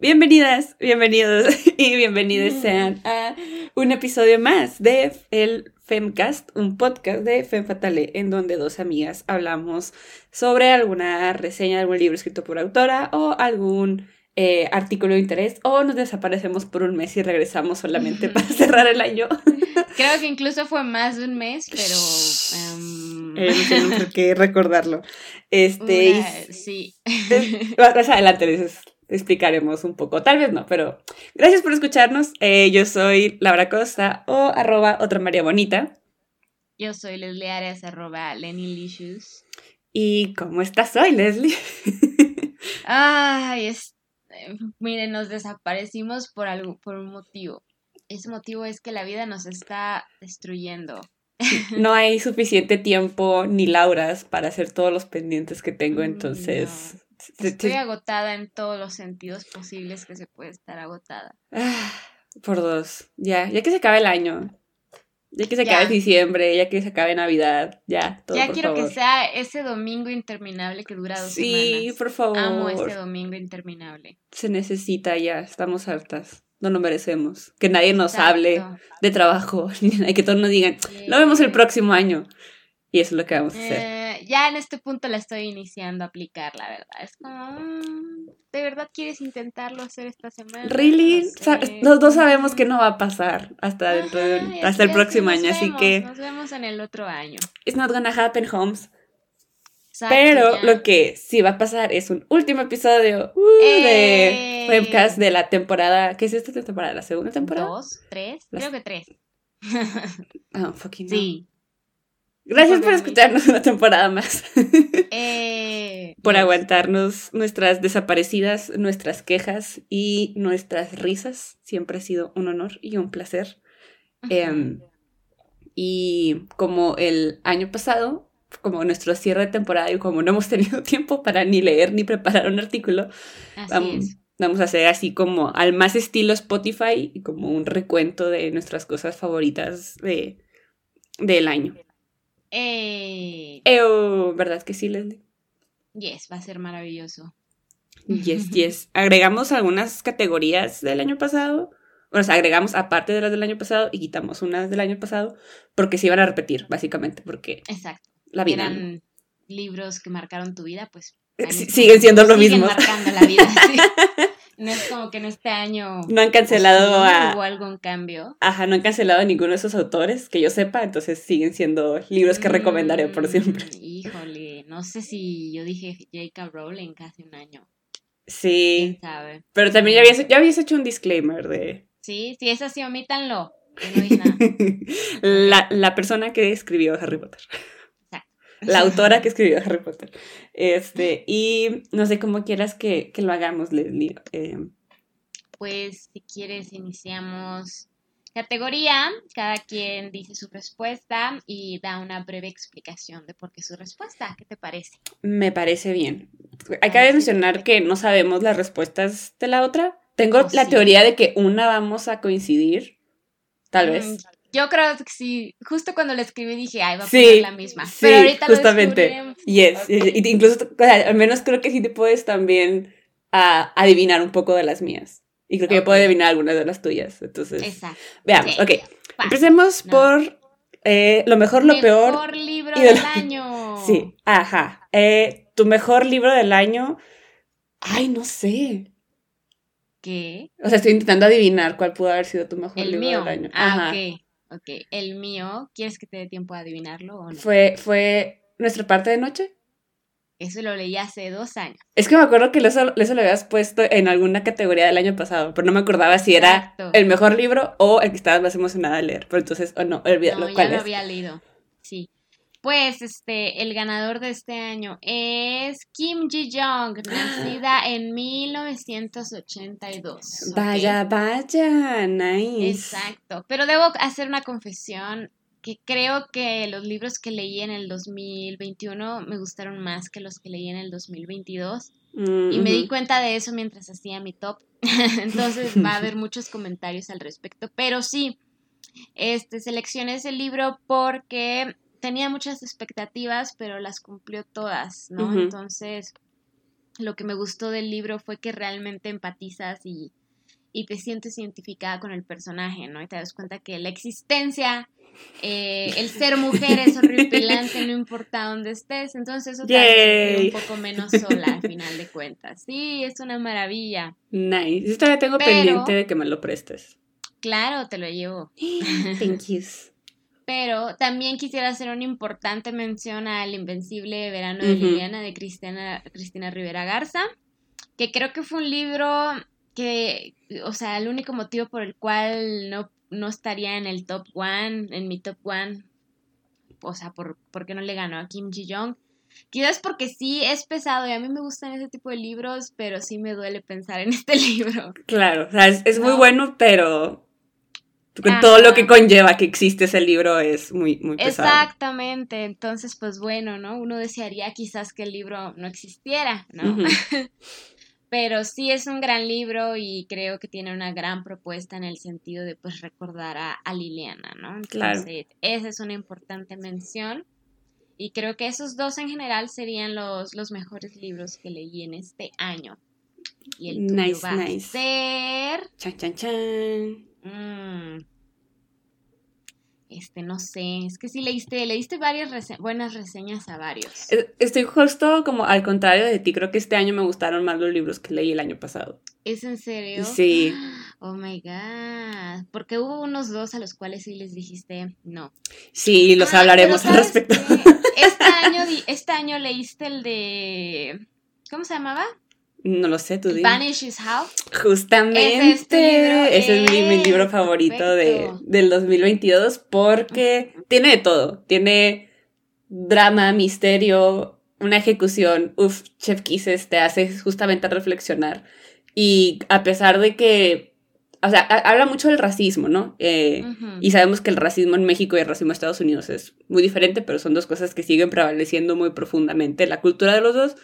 Bienvenidas, bienvenidos y bienvenidos sean a un episodio más de el Femcast, un podcast de Fem Fatale, en donde dos amigas hablamos sobre alguna reseña de algún libro escrito por autora o algún eh, artículo de interés, o nos desaparecemos por un mes y regresamos solamente para cerrar el año. Creo que incluso fue más de un mes, pero... Um... Eh, no qué recordarlo. Este, Una- sí. Más adelante explicaremos un poco, tal vez no, pero gracias por escucharnos. Eh, yo soy Laura Costa o arroba otra María Bonita. Yo soy Leslie Arias, arroba Lenny Licious. ¿Y cómo estás hoy, Leslie? Ay, es... miren, nos desaparecimos por algo, por un motivo. Ese motivo es que la vida nos está destruyendo. No hay suficiente tiempo ni lauras para hacer todos los pendientes que tengo, Mm, entonces... Estoy agotada en todos los sentidos posibles que se puede estar agotada. Ah, por dos. Ya, ya que se acabe el año. Ya que se acabe diciembre, ya que se acabe Navidad, ya, todo ya por quiero favor. que sea ese domingo interminable que dura dos Sí, semanas. por favor. Amo ese domingo interminable. Se necesita ya, estamos hartas. No lo merecemos. Que nadie nos Exacto. hable de trabajo, ni que todos nos digan, lo vemos el próximo año. Y eso es lo que vamos a hacer. eh, ya en este punto la estoy iniciando a aplicar, la verdad. Es como, mm, ¿de verdad quieres intentarlo hacer esta semana? Really? No sé. Los dos sabemos que no va a pasar hasta dentro de, Ajá, y hasta el próximo año, así que Nos vemos en el otro año. it's not gonna happen, Holmes. Exacto, Pero ya. lo que sí va a pasar es un último episodio uh, de ¡Eh! webcast de la temporada. ¿Qué es esta temporada? ¿La segunda temporada? ¿Dos? ¿Tres? Las- Creo que tres. Ah, fucking no. Sí. Gracias por Porque- escucharnos una temporada más. Eh, por yes. aguantarnos nuestras desaparecidas, nuestras quejas y nuestras risas. Siempre ha sido un honor y un placer. Em, y como el año pasado, como nuestro cierre de temporada y como no hemos tenido tiempo para ni leer ni preparar un artículo, vamos, vamos a hacer así como al más estilo Spotify y como un recuento de nuestras cosas favoritas de, del año. Eh, Eo, ¿verdad que sí, Leslie? yes, va a ser maravilloso. Yes, yes. Agregamos algunas categorías del año pasado. O sea, agregamos aparte de las del año pasado y quitamos unas del año pasado porque se iban a repetir, básicamente, porque Exacto. la vida. ¿no? Eran libros que marcaron tu vida, pues. Eh, sí- siguen siendo lo siguen mismo. marcando la vida, sí. No es como que en este año No han cancelado pues, sí, a. hubo algún cambio. Ajá, no han cancelado a ninguno de esos autores que yo sepa, entonces siguen siendo libros que recomendaré por Mm, siempre. Híjole, no sé si yo dije J.K. Rowling hace un año. Sí, ¿Quién sabe? pero también ya habías, ya habías hecho un disclaimer de Sí, si es así, omítanlo. No nada. la, la persona que escribió Harry Potter. La autora que escribió Harry Potter. Este, y no sé cómo quieras que, que lo hagamos, Leslie. Eh, Pues si quieres iniciamos categoría, cada quien dice su respuesta y da una breve explicación de por qué su respuesta. ¿Qué te parece? me parece bien. Hay que mencionar que no sabemos las respuestas de la otra. Tengo Oh, la sí. teoría de que una vamos a coincidir. Tal Mm, vez. Yo creo que sí, justo cuando lo escribí dije, ay, va a Sí, poner la misma. sí, Pero ahorita lo justamente. descubriremos. Yes. Ok. y- y incluso, o sea, al menos creo que sí te puedes también ah, adivinar un poco de las mías. Y creo que yo puedo adivinar algunas de las tuyas. Entonces, Exacto. veamos. Sí, Ok. Empecemos No. por eh, lo mejor, lo peor. Mejor libro y de del lo- año. Sí, ajá. Eh, tu mejor libro del año. Ay, no sé. ¿Qué? O sea, estoy intentando adivinar cuál pudo haber sido tu mejor El libro mío. del año. Ah, Ajá. ok. Ok. El mío, ¿quieres que te dé tiempo a adivinarlo o no? Fue, fue nuestra parte de noche. Eso lo leí hace dos años. Es que me acuerdo que eso, eso lo habías puesto en alguna categoría del año pasado, pero no me acordaba si era Exacto. el mejor libro o el que estabas más emocionada de leer. Pero entonces, o no, olvídalo. No, ya ¿Cuál lo es? había leído. Pues este, el ganador de este año es Kim Ji-young, nacida en 1982. ¿ok? Vaya, vaya, nice. Exacto. Pero debo hacer una confesión que creo que los libros que leí en el 2021 me gustaron más que los que leí en el 2022. Mm, Y me di ujú. cuenta de eso mientras hacía mi top. Entonces va a haber muchos comentarios al respecto. Pero sí, este, seleccioné ese libro porque tenía muchas expectativas, pero las cumplió todas, ¿no? Entonces, lo que me gustó del libro fue que realmente empatizas y, y te sientes identificada con el personaje, ¿no? Y te das cuenta que la existencia, eh, el ser mujer es horripilante, no importa dónde estés. Entonces eso te hace un poco menos sola al final de cuentas. Sí, es una maravilla. Nice. Yo todavía tengo pendiente de que me lo prestes. Claro, te lo llevo. Thank you. Pero también quisiera hacer una importante mención al Invencible Verano de Liliana de Cristina, Cristina Rivera Garza, que creo que fue un libro que, o sea, el único motivo por el cual no, no estaría en el top one, en mi top one, o sea, por, porque no le ganó a Kim Ji-young. Quizás porque sí es pesado y a mí me gustan ese tipo de libros, pero sí me duele pensar en este libro. Claro, o sea, es, muy bueno, pero todo lo que conlleva que existe ese libro es muy, muy pesado. Exactamente, entonces pues bueno, ¿no? Uno desearía quizás que el libro no existiera, ¿no? Pero sí es un gran libro y creo que tiene una gran propuesta en el sentido de pues recordar a, Liliana, ¿no? Entonces, esa es una importante mención. Y creo que esos dos en general serían los, los mejores libros que leí en este año. Y el tuyo nice, va a ser... Chan, chan, chan. Mm. Este, no sé, es que sí leíste, leíste varias buenas reseñas a varios. Estoy justo como al contrario de ti, creo que este año me gustaron más los libros que leí el año pasado. ¿Es en serio? Sí. Oh my god, porque hubo unos dos a los cuales sí les dijiste no. Sí, los ah, hablaremos al respecto. Este año, este año leíste el de... ¿Cómo se llamaba? No lo sé, tú dices. Vanish is How. Justamente. Ese es, mi, libro favorito de, del 2022 porque tiene de todo. Tiene drama, misterio, una ejecución. Uf, Chef Kisses te hace justamente reflexionar. Y a pesar de que. O sea, habla mucho del racismo, ¿no? Eh, y sabemos que el racismo en México y el racismo en Estados Unidos es muy diferente, pero son dos cosas que siguen prevaleciendo muy profundamente la cultura de los dos.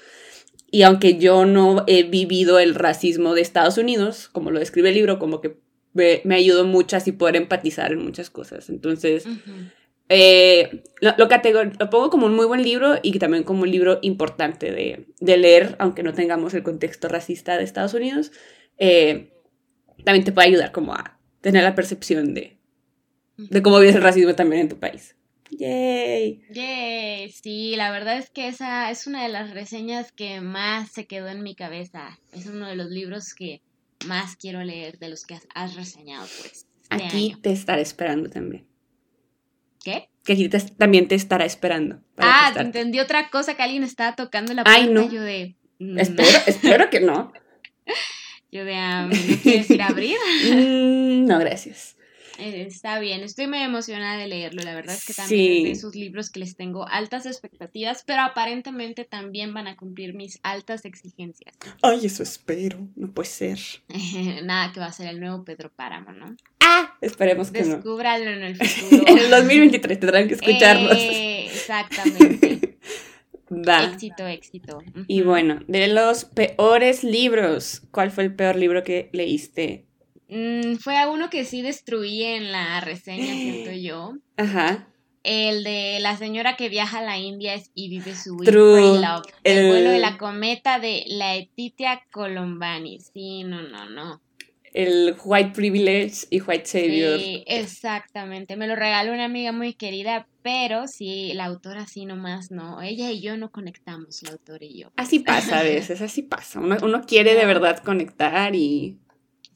Y aunque yo no he vivido el racismo de Estados Unidos, como lo describe el libro, como que me, ayudó mucho así poder empatizar en muchas cosas. Entonces, eh, lo, lo, pongo como un muy buen libro y también como un libro importante de, de leer, aunque no tengamos el contexto racista de Estados Unidos. Eh, también te puede ayudar como a tener la percepción de, de cómo vives el racismo también en tu país. Yay. Yay, sí, la verdad es que esa es una de las reseñas que más se quedó en mi cabeza. Es uno de los libros que más quiero leer de los que has, reseñado, pues. Este aquí te estaré esperando también. ¿Qué? Que aquí también te estará esperando. ah, te entendí otra cosa que alguien estaba tocando la puerta. Ay, no. Yo de. Mm". Espero, espero que no. Yo de. Um, ¿No quieres ir a abrir? Mm, no, gracias. Está bien, estoy muy emocionada de leerlo, la verdad es que también es de esos libros que les tengo altas expectativas, pero aparentemente también van a cumplir mis altas exigencias. Ay, eso espero, no puede ser. Nada que va a ser el nuevo Pedro Páramo, ¿no? Ah, esperemos que no. Descúbralo en el futuro. en el 2023 tendrán que escucharlos. Eh, exactamente. Éxito, éxito. Y bueno, de los peores libros, ¿cuál fue el peor libro que leíste Mm, fue a uno que sí destruí en la reseña, siento yo. Ajá. El de la señora que viaja a la India y vive su True. Love. El, vuelo de la cometa de la Etitia Colombani. Sí, no, no, no. El White Privilege y White Savior. Sí, exactamente. Me lo regaló una amiga muy querida, pero sí, la autora sí nomás no. Ella y yo no conectamos, la autora y yo. Así pasa a veces, así pasa. Uno, uno quiere de verdad conectar y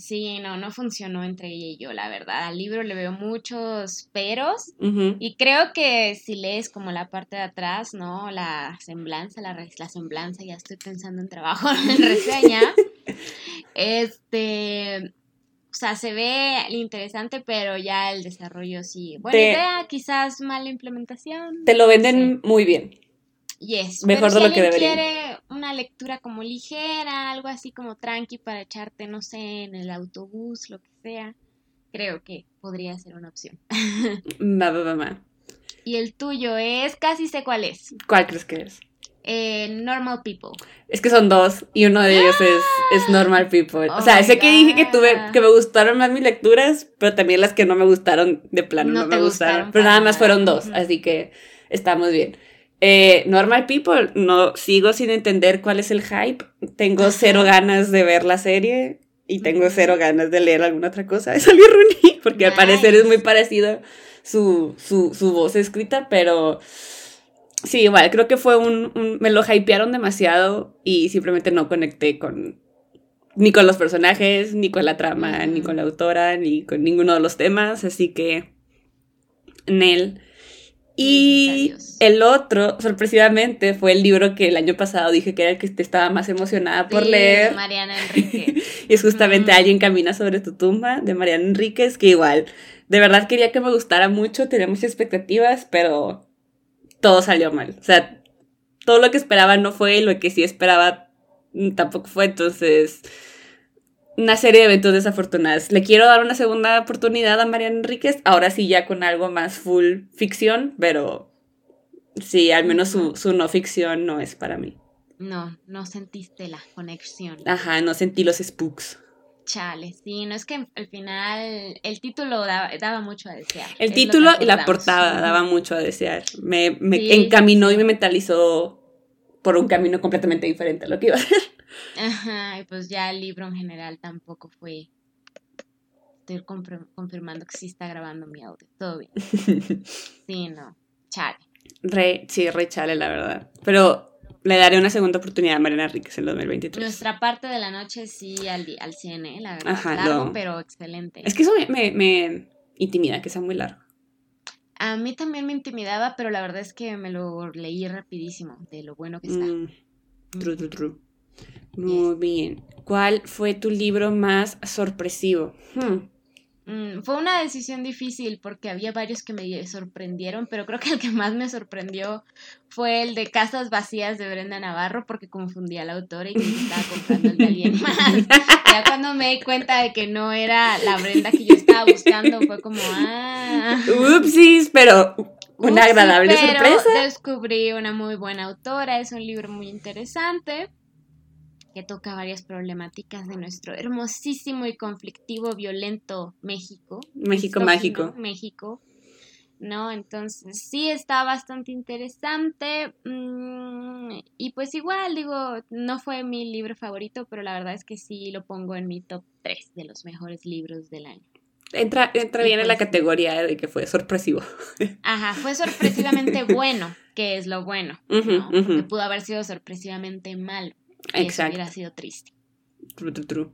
Sí, no, no funcionó entre ella y yo, la verdad. Al libro le veo muchos peros y creo que si lees como la parte de atrás, ¿no? La semblanza, la, la semblanza, ya estoy pensando en trabajo en reseña. este, o sea, se ve interesante, pero ya el desarrollo sí. Buena idea, quizás mala implementación. Te lo venden muy bien. Yes. Mejor de lo que debería. quiere una lectura como ligera, algo así como tranqui para echarte, no sé, en el autobús, lo que sea, creo que podría ser una opción. Va, va, va, Y el tuyo es, casi sé cuál es. ¿Cuál crees que es? Eh, normal People. Es que son dos y uno de ellos es, es, ¡Ah! Normal People. o sea, sé que dije que tuve que me gustaron más mis lecturas, pero también las que no me gustaron de plano no, me gustaron. Pero nada más fueron dos, así que está muy bien. Eh, Normal People, no sigo sin entender cuál es el hype. Tengo cero ganas de ver la serie y tengo cero ganas de leer alguna otra cosa de Sally Rooney, porque al parecer es muy parecido su, su, su voz escrita, pero sí, igual, creo que fue un, Me lo hypearon demasiado y simplemente no conecté con. Ni con los personajes, ni con la trama, ni con la autora, ni con ninguno de los temas, así que. Nel. Y el otro, sorpresivamente, fue el libro que el año pasado dije que era el que te estaba más emocionada por leer. Mariana Enrique. y es justamente Alguien camina sobre tu tumba, de Mariana Enríquez, que igual, de verdad quería que me gustara mucho, tenía muchas expectativas, pero todo salió mal. O sea, todo lo que esperaba no fue, lo que sí esperaba tampoco fue, entonces una serie de eventos desafortunados. Le quiero dar una segunda oportunidad a Mariana Enríquez, ahora sí ya con algo más full ficción, pero sí, al menos su, su no ficción no es para mí. No, no sentiste la conexión. Ajá, no sentí los spooks. Chale, sí, no es que al final el título daba, mucho a desear. El título y la portada daba mucho a desear. Me, me encaminó y me mentalizó por un camino completamente diferente a lo que iba a ser. Ajá, y pues ya el libro en general tampoco fue. Estoy confirmando que sí está grabando mi audio. Todo bien. Sí, no. Chale. Re, sí, re chale, la verdad. Pero le daré una segunda oportunidad a Mariana Ríquez en 2023. Nuestra parte de la noche sí al, al cine, la verdad. Ajá, largo, pero excelente. Es que eso me, me, intimida, que sea muy largo. A mí también me intimidaba, pero la verdad es que me lo leí rapidísimo, de lo bueno que está. Mm, true, true, true. Muy bien. ¿Cuál fue tu libro más sorpresivo? Hmm. Mm, fue una decisión difícil porque había varios que me sorprendieron, pero creo que el que más me sorprendió fue el de Casas Vacías de Brenda Navarro porque confundía al autor y que estaba comprando el de alguien más. ya cuando me di cuenta de que no era la Brenda que yo estaba buscando, fue como, ah. Upsis, pero una agradable pero sorpresa. Descubrí una muy buena autora, es un libro muy interesante que toca varias problemáticas de nuestro hermosísimo y conflictivo, violento México. México mágico. México. ¿No? Entonces sí está bastante interesante. Mm, y pues igual, digo, no fue mi libro favorito, pero la verdad es que sí lo pongo en mi top 3 de los mejores libros del año. Entra, entra bien en la categoría de que fue sorpresivo. Ajá, fue sorpresivamente bueno, que es lo bueno, ¿no? Pudo haber sido sorpresivamente malo. Exacto. hubiera sido triste. True, true, true.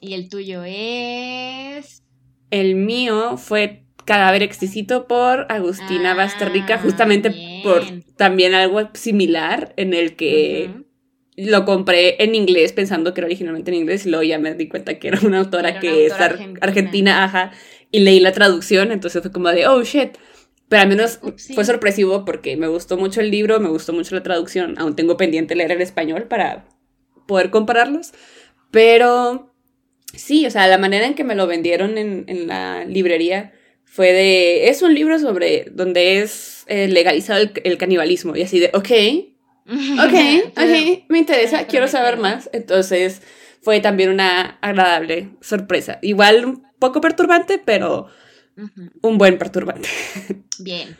Y el tuyo es. El mío fue Cadáver Exquisito por Agustina ah, Basterrica, justamente por también algo similar en el que lo compré en inglés pensando que era originalmente en inglés y luego ya me di cuenta que era una autora que es argentina. ajá, y leí la traducción, entonces fue como de, oh shit. Pero al menos fue sorpresivo porque me gustó mucho el libro, me gustó mucho la traducción, aún tengo pendiente leer en español para poder compararlos. Pero sí, o sea, la manera en que me lo vendieron en, en la librería fue de, es un libro sobre donde es eh, legalizado el, canibalismo y así de, ok, ok, ok, me interesa, quiero saber más. Entonces fue también una agradable sorpresa. Igual un poco perturbante, pero un buen perturbante. Bien.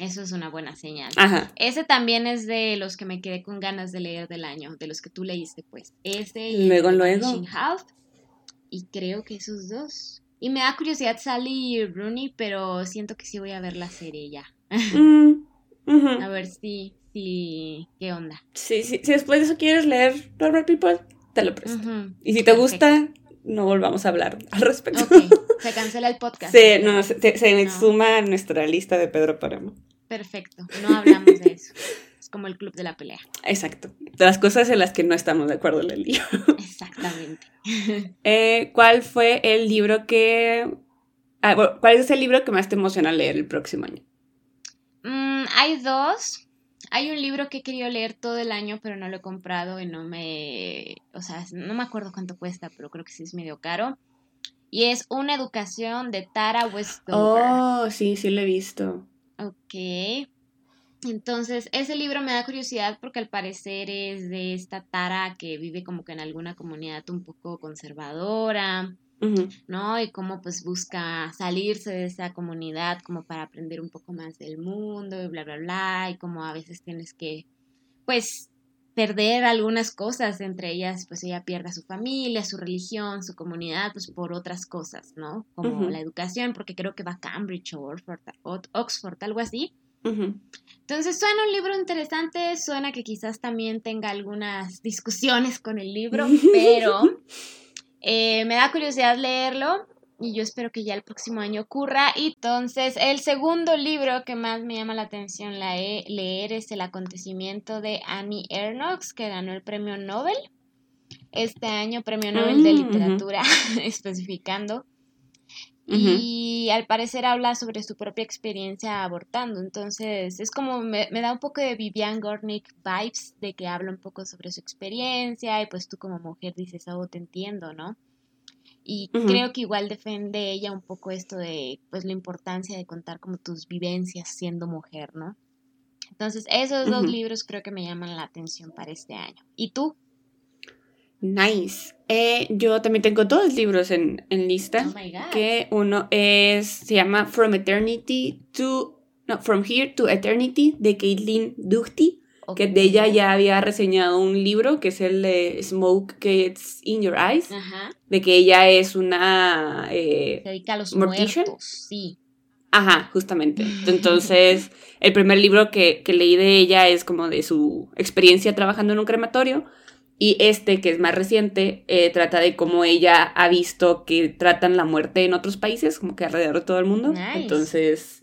Eso es una buena señal. Ese también es de los que me quedé con ganas de leer del año, de los que tú leíste, pues. Ese y luego, luego. y creo que esos dos. Y me da curiosidad Sally y Rooney, pero siento que sí voy a ver la serie ya. Mm, a ver si, si, qué onda. Sí, sí, si después de eso quieres leer Normal People, te lo presto. Y si te gusta, no volvamos a hablar al respecto. Se cancela el podcast. Se, no, se, se suma a nuestra lista de Pedro Páramo. Perfecto, no hablamos de eso. Es como el club de la pelea. Exacto. De las cosas en las que no estamos de acuerdo en el libro. Exactamente. Eh, ¿Cuál fue el libro que... Ah, ¿Cuál es el libro que más te emociona leer el próximo año? Mm, hay dos. Hay un libro que he querido leer todo el año, pero no lo he comprado y no me... O sea, no me acuerdo cuánto cuesta, pero creo que sí es medio caro. Y es Una educación de Tara Westover. Oh, sí, sí lo he visto. Ok. Entonces, ese libro me da curiosidad porque al parecer es de esta Tara que vive como que en alguna comunidad un poco conservadora. ¿no? Y cómo pues busca salirse de esa comunidad como para aprender un poco más del mundo y bla, bla, bla, y cómo a veces tienes que, pues, perder algunas cosas, entre ellas, pues ella pierde a su familia, su religión, su comunidad, pues por otras cosas, ¿no? Como la educación, porque creo que va a Cambridge o Oxford, algo así. Entonces suena un libro interesante, suena que quizás también tenga algunas discusiones con el libro, pero eh, me da curiosidad leerlo y yo espero que ya el próximo año ocurra. Y entonces, el segundo libro que más me llama la atención la leer es El acontecimiento de Annie Ernaux, que ganó el premio Nobel este año, premio Nobel de mm, Literatura, especificando. Y al parecer habla sobre su propia experiencia abortando. Entonces, es como me, me, da un poco de Vivian Gornick vibes, de que habla un poco sobre su experiencia y pues tú como mujer dices, oh, te entiendo, ¿no? Y creo que igual defiende ella un poco esto de pues la importancia de contar como tus vivencias siendo mujer, ¿no? Entonces, esos dos libros creo que me llaman la atención para este año. ¿Y tú? Nice. Eh, yo también tengo dos libros en, lista. Oh my God. Que uno es, se llama From Eternity to, no, From Here to Eternity de Caitlin Duchty. Que de ella ya había reseñado un libro que es el de Smoke Gets in Your Eyes. De que ella es una. Eh, se dedica a los muertos, sí. Ajá, justamente. Entonces, el primer libro que, que leí de ella es como de su experiencia trabajando en un crematorio y este, que es más reciente, eh, trata de cómo ella ha visto que tratan la muerte en otros países, como que alrededor de todo el mundo. Entonces,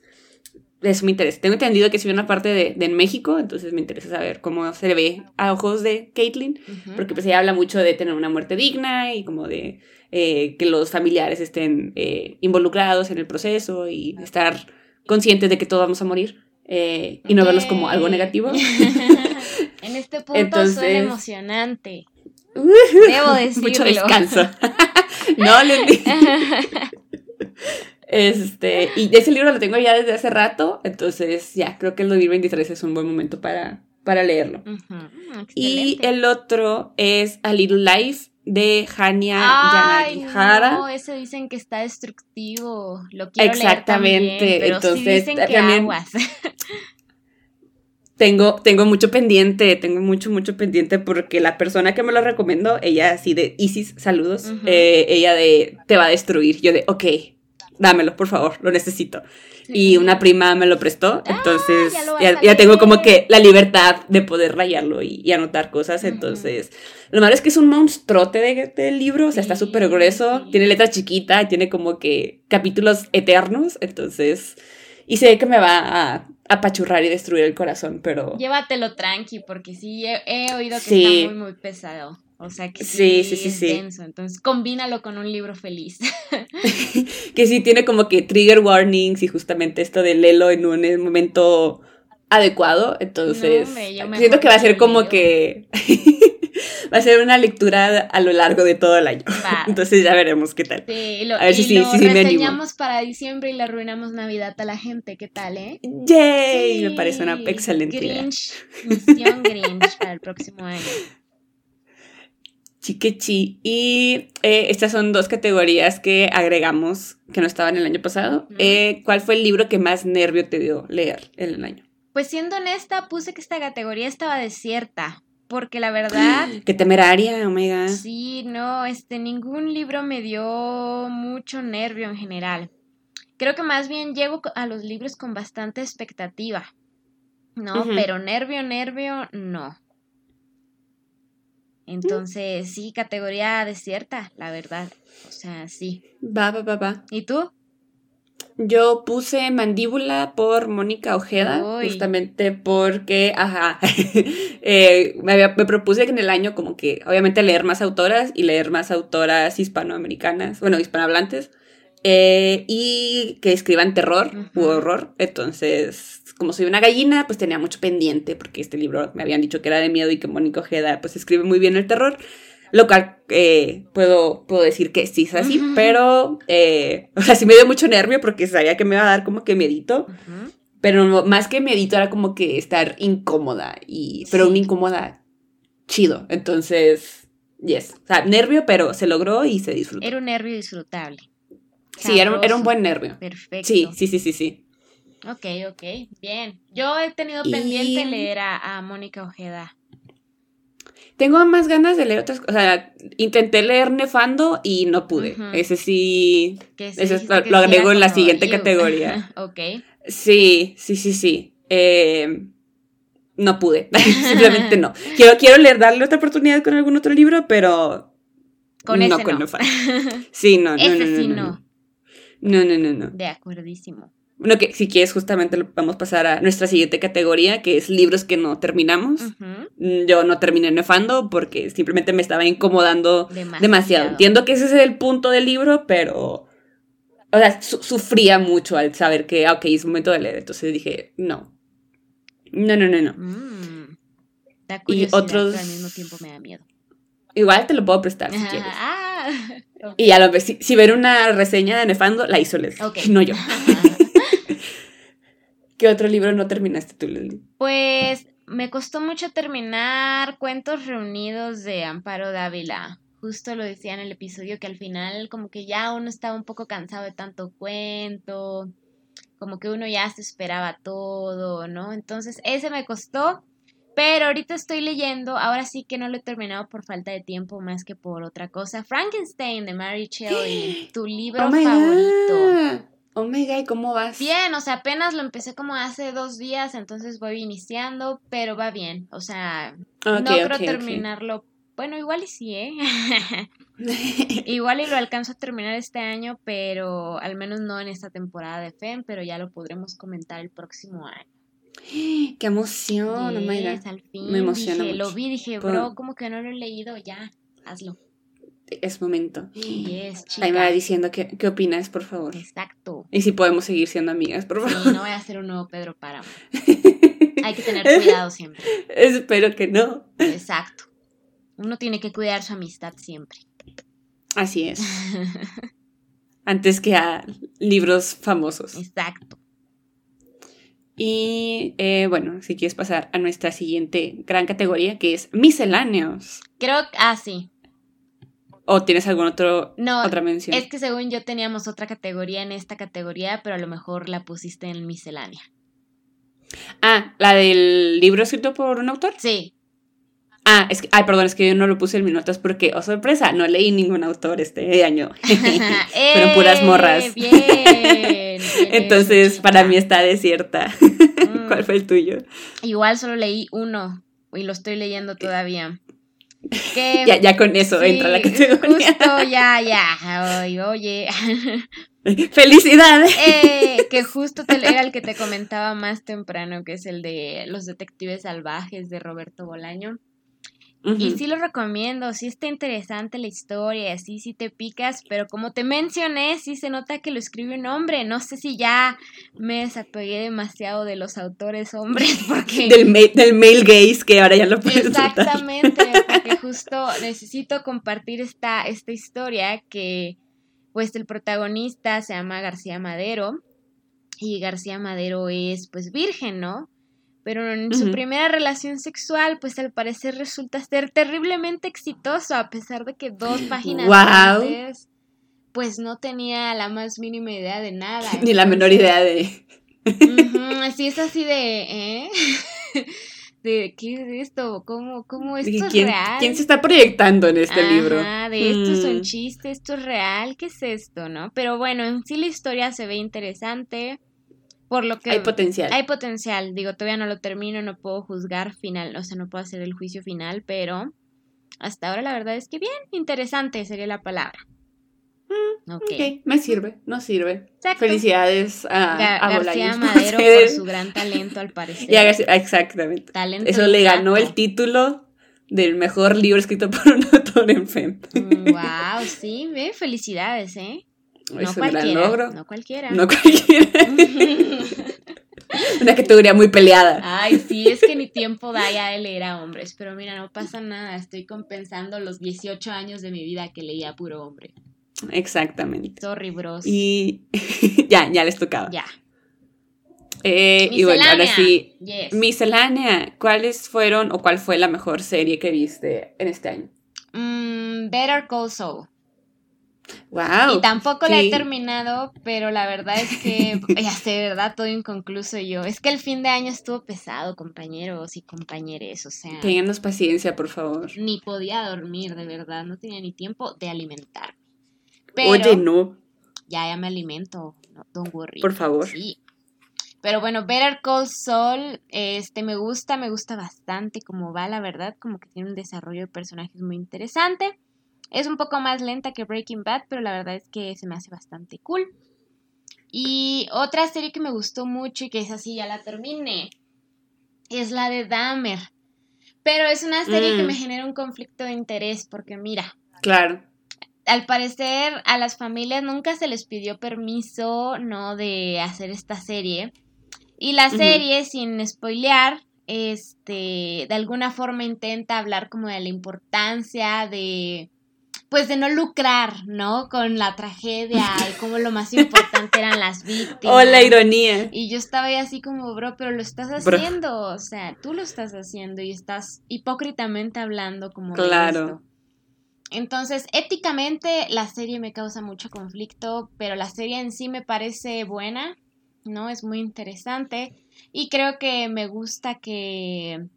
eso me interesa. Tengo entendido que es una parte de, de, México, entonces me interesa saber cómo se ve a ojos de Caitlyn, porque pues ella habla mucho de tener una muerte digna y como de eh, que los familiares estén eh, involucrados en el proceso y estar conscientes de que todos vamos a morir. y no verlos como algo negativo. En este punto Entonces, suena emocionante. Debo decirlo. Mucho descanso. no, le Este, y ese libro lo tengo ya desde hace rato, entonces ya, creo que el 2023 es un buen momento para, para leerlo. y el otro es A Little Life de Hania Yanagihara. No, ese dicen que está destructivo. Lo quiero Exactamente. leer también, pero entonces sí dicen que también, aguas. tengo, tengo mucho pendiente, tengo mucho, mucho pendiente porque la persona que me lo recomendó, ella así de Isis, saludos, eh, ella de te va a destruir. Yo de, ok, dámelo, por favor, lo necesito. Y una prima me lo prestó, ah, entonces ya, tengo como que la libertad de poder rayarlo y, anotar cosas. Entonces, lo malo es que es un monstruote de, de libro, o sea, está súper grueso, tiene letra chiquita, tiene como que capítulos eternos, entonces, y sé que me va a apachurrar y destruir el corazón, pero... Llévatelo tranqui, porque sí, he, oído que está muy, muy pesado. O sea que sí, sí, sí, sí, denso. Entonces, combínalo con un libro feliz. que sí tiene como que trigger warnings y justamente esto de lelo en un momento adecuado. Entonces, siento que va a ser como que va a ser una lectura a lo largo de todo el año. Entonces ya veremos qué tal. Sí, lo, a ver si, sí, lo reseñamos para diciembre y le arruinamos Navidad a la gente. ¿Qué tal, eh? ¡Yay! Me parece una excelente Grinch, idea. Grinch para el próximo año. Chiquechi. Y eh, estas son dos categorías que agregamos que no estaban el año pasado. Eh, ¿Cuál fue el libro que más nervio te dio leer en el año? Pues siendo honesta, puse que esta categoría estaba desierta porque la verdad... Qué temeraria, Omega. Sí, no, este, ningún libro me dio mucho nervio en general. Creo que más bien llego a los libros con bastante expectativa, ¿no? Pero nervio, nervio, no. Entonces, sí, categoría desierta, la verdad. O sea, sí. Va, va, va, va. ¿Y tú? Yo puse Mandíbula por Mónica Ojeda, justamente porque, ajá, eh, me, propuse que en el año como que, obviamente, leer más autoras y leer más autoras hispanoamericanas, bueno, hispanohablantes, eh, y que escriban terror u horror. Entonces, como soy una gallina, pues tenía mucho pendiente, porque este libro me habían dicho que era de miedo y que Mónica Ojeda, pues escribe muy bien el terror. Lo cual eh, puedo, puedo decir que sí es así, pero, eh, o sea, sí me dio mucho nervio porque sabía que me iba a dar como que medito. Pero más que medito era como que estar incómoda, y, pero una incómoda chido. Entonces, Yes. O sea, nervio, pero se logró y se disfrutó. Era un nervio disfrutable. Sí, era, un- era un buen nervio. Perfecto. Sí, sí, sí, sí, sí. Ok, ok, bien. Yo he tenido Y- pendiente leer a, a Mónica Ojeda. Tengo más ganas de leer otras cosas. O sea, intenté leer Nefando y no pude. Ese sí. Que sí lo- que lo sí agrego en la siguiente categoría. ok. Sí, sí, sí, sí. Eh, no pude. Simplemente no. Quiero, quiero leer, darle otra oportunidad con algún otro libro, pero. Con no ese con no. Nefando. Sí, no, no, Ese no, no, sí no, no. No, no, no, no. De acuerdísimo. Bueno, que si quieres, justamente vamos a pasar a nuestra siguiente categoría, que es libros que no terminamos. Mm, Yo no terminé Nefando porque simplemente me estaba incomodando Demasiado. demasiado. Entiendo que ese es el punto del libro, pero. O sea, su- sufría mucho al saber que, ah, ok, es momento de leer. Entonces dije, no. No, no, no, no. Mm. Da curiosidad, otros- pero al mismo tiempo me da miedo. Igual te lo puedo prestar si quieres. Ah, ok. Y a lo mejor, si, si ver una reseña de Nefando, la hizo Leslie, Ok. no yo. ¿Qué otro libro no terminaste tú, Leslie? Pues me costó mucho terminar Cuentos Reunidos de Amparo Dávila. Justo lo decía en el episodio que al final como que ya uno estaba un poco cansado de tanto cuento, como que uno ya se esperaba todo, ¿no? Entonces ese me costó, pero ahorita estoy leyendo, ahora sí que no lo he terminado por falta de tiempo más que por otra cosa. Frankenstein de Mary Shelley, tu libro oh favorito. God. Oh my God, ¿cómo vas? Bien, o sea, apenas lo empecé como hace dos días, entonces voy iniciando, pero va bien. O sea, no creo terminarlo. Bueno, igual y sí, ¿eh? igual y lo alcanzo a terminar este año, pero al menos no en esta temporada de FEM, pero ya lo podremos comentar el próximo año. ¡Qué emoción! oh my Yes, God. al fin. Me emociona dije, Lo vi, dije, bro, como que no lo he leído, ya, hazlo. Es momento. Yes, Ahí me va diciendo qué, qué opinas, por favor. Exacto. Y si podemos seguir siendo amigas, por Sí, favor. no voy a ser un nuevo Pedro Páramo. Hay que tener cuidado siempre. Espero que no. Exacto. Uno tiene que cuidar su amistad siempre. Así es. Antes que a libros famosos. Exacto. Y eh, bueno, si quieres pasar a nuestra siguiente gran categoría, que es misceláneos. Creo que. Ah, sí. ¿O tienes algún otro No, otra mención? es que según yo teníamos otra categoría en esta categoría, pero a lo mejor la pusiste en miscelánea. Ah, la del libro escrito por un autor. Sí. Ah, es que, ay, perdón, es que yo no lo puse en mis notas porque, oh sorpresa, no leí ningún autor este año. Fueron puras ¡Eh! morras. Bien. bien Entonces, para mí está desierta. Mm, ¿Cuál fue el tuyo? Igual solo leí uno y lo estoy leyendo todavía. Que Ya, ya con eso sí, entra la categoría. Justo, ya, ya. Oye, oye. ¡Felicidades! Eh, que justo te- era el que te comentaba más temprano, que es el de Los Detectives Salvajes de Roberto Bolaño. Y sí lo recomiendo, sí está interesante la historia, así sí te picas, pero como te mencioné, sí se nota que lo escribe un hombre. No sé si ya me desapegué demasiado de los autores hombres, porque... Del, ma- del male gaze que ahora ya lo puedes. Exactamente, justo necesito compartir esta, esta historia que pues el protagonista se llama García Madero y García Madero es pues virgen, ¿no? Pero en su primera relación sexual pues al parecer resulta ser terriblemente exitoso a pesar de que dos páginas Guau. antes pues no tenía la más mínima idea de nada. Ni la menor idea de... Así es así de, ¿eh? De, ¿qué es esto? ¿Cómo, cómo esto es ¿Quién, real? quién se está proyectando en este Ajá, libro? de esto es un Mm. chiste, esto es real, ¿qué es esto, no? Pero bueno, en sí la historia se ve interesante, por lo que Hay potencial. hay potencial. Digo, todavía no lo termino, no puedo juzgar final, o sea, no puedo hacer el juicio final, pero hasta ahora la verdad es que bien, interesante sería la palabra. Ok. Ok, me sirve, no sirve. Exacto. Felicidades a, a García Bolaños Madero por su gran talento, al parecer. Exactamente. Talento Eso le ganó gato. el título del mejor libro escrito por un autor en FEM. Wow, sí, ve, felicidades, ¿eh? No es cualquiera. logro. No cualquiera. No cualquiera. Una categoría muy peleada. Ay, sí, es que ni tiempo da ya de leer a hombres, pero mira, no pasa nada, estoy compensando los 18 años de mi vida que leía puro hombre. Exactamente. Sorry, bros. Y ya, ya les tocaba. Ya. Eh, y bueno, ahora sí, Yes. miscelánea. ¿Cuáles fueron o cuál fue la mejor serie que viste en este año? Mm, Better Call Saul. Wow. Y tampoco la he terminado, pero la verdad es que ya sé, de verdad, todo inconcluso yo. Es que el fin de año estuvo pesado, compañeros y compañeres, o sea. Ténganos paciencia, por favor. Ni podía dormir, de verdad, no tenía ni tiempo de Oye, no. Ya, ya me alimento, no, don't worry. Por favor. Sí. Pero bueno, Better Call Saul, este, me gusta, me gusta bastante como va, la verdad, como que tiene un desarrollo de personajes muy interesante. Es un poco más lenta que Breaking Bad, pero la verdad es que se me hace bastante cool. Y otra serie que me gustó mucho y que es así, ya la terminé, es la de Dahmer. Pero es una serie que me mm. genera un conflicto de interés porque mira. Claro. Al parecer a las familias nunca se les pidió permiso, ¿no? De hacer esta serie. Y la serie, sin spoilear, este, de alguna forma intenta hablar como de la importancia de pues de no lucrar, ¿no? Con la tragedia y como lo más importante eran las víctimas. O la ironía. Y yo estaba ahí así como, bro, pero lo estás haciendo, o sea, tú lo estás haciendo y estás hipócritamente hablando como Claro. Entonces, éticamente la serie me causa mucho conflicto, pero la serie en sí me parece buena, ¿no? Es muy interesante y creo que me gusta que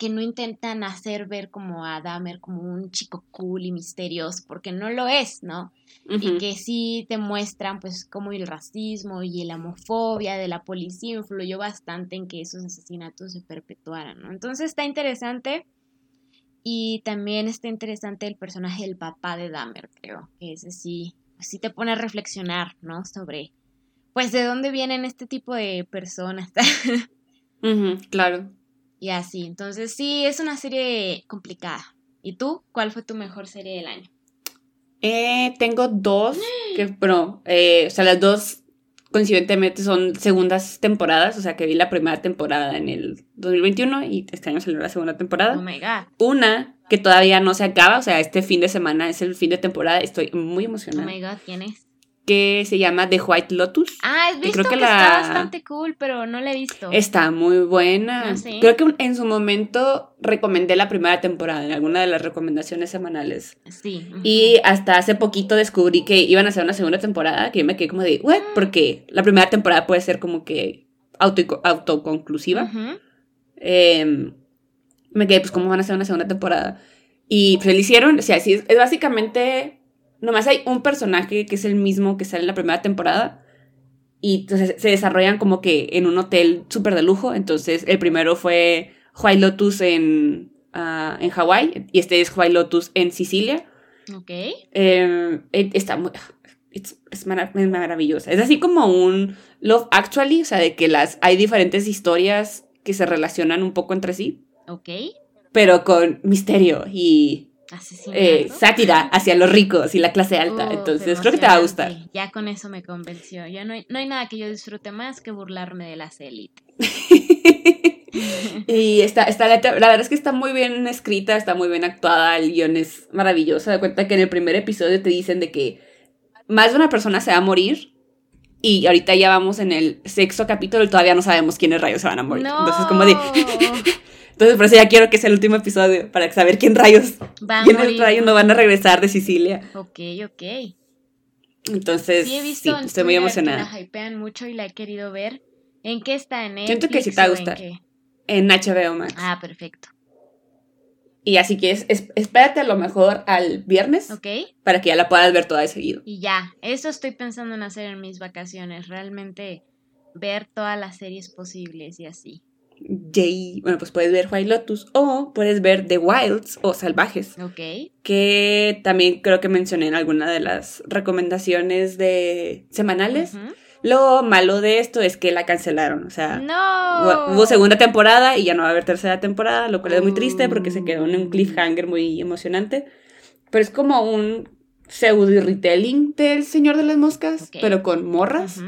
que no intentan hacer ver como a Dahmer como un chico cool y misterioso, porque no lo es, ¿no? Y que sí te muestran pues como el racismo y la homofobia de la policía influyó bastante en que esos asesinatos se perpetuaran, ¿no? Entonces está interesante y también está interesante el personaje del papá de Dahmer, creo, que ese sí, sí te pone a reflexionar, ¿no? Sobre pues de dónde vienen este tipo de personas. claro. Y así, entonces sí, es una serie complicada. ¿Y tú? ¿Cuál fue tu mejor serie del año? Eh, tengo dos, que, bueno, eh, o sea, las dos coincidentemente son segundas temporadas, o sea, que vi la primera temporada en el 2021 y este año salió la segunda temporada. Oh my god. Una que todavía no se acaba, o sea, este fin de semana es el fin de temporada, estoy muy emocionada. Oh my god, ¿quién es? Que se llama The White Lotus. Ah, he visto creo que, está bastante cool, pero no la he visto. Está muy buena. Ah, creo que en su momento recomendé la primera temporada en alguna de las recomendaciones semanales. Sí. Y hasta hace poquito descubrí que iban a hacer una segunda temporada, que yo me quedé como de, ¿what? Porque la primera temporada puede ser como que auto autoconclusiva. Em, me quedé, pues, ¿cómo van a hacer una segunda temporada? Y pues lo hicieron, o sea, sí, es básicamente nomás hay un personaje que es el mismo que sale en la primera temporada. Y entonces se desarrollan como que en un hotel súper de lujo. Entonces el primero fue White Lotus en, uh, en Hawái y este es White Lotus en Sicilia. Ok. Eh, está muy... Es, es, maravillosa. Es así como un Love Actually, o sea, de que las hay diferentes historias que se relacionan un poco entre sí. Ok. Pero con misterio y eh, sátira hacia los ricos y la clase alta. Oh, Entonces creo que te va a gustar. Ya con eso me convenció. Ya no hay, no hay nada que yo disfrute más que burlarme de las élites. y está, está la, verdad es que está muy bien escrita, está muy bien actuada, el guion es maravilloso. De cuenta que en el primer episodio te dicen de que más de una persona se va a morir. Y ahorita ya vamos en el sexto capítulo y todavía no sabemos quiénes rayos se van a morir. Entonces, como de. Entonces, por eso ya quiero que sea el último episodio, para saber quién rayos, quiénes rayos no van a regresar de Sicilia. Ok, ok. Entonces, sí, he visto estoy muy emocionada. la hypean mucho y la he querido ver. ¿En qué está? ¿En Netflix Siento que sí te va a gustar. En, HBO Max. Ah, perfecto. Y así que es, espérate a lo mejor al viernes. Ok. Para que ya la puedas ver toda de seguido. Y ya, eso estoy pensando en hacer en mis vacaciones. Realmente ver todas las series posibles y así. Jay, bueno, pues puedes ver White Lotus o puedes ver The Wilds o Salvajes. Ok. Que también creo que mencioné en alguna de las recomendaciones de semanales. Lo malo de esto es que la cancelaron, o sea, no. hubo segunda temporada y ya no va a haber tercera temporada, lo cual es muy triste porque se quedó en un cliffhanger muy emocionante. Pero es como un pseudo retelling del Señor de las Moscas, pero con morras.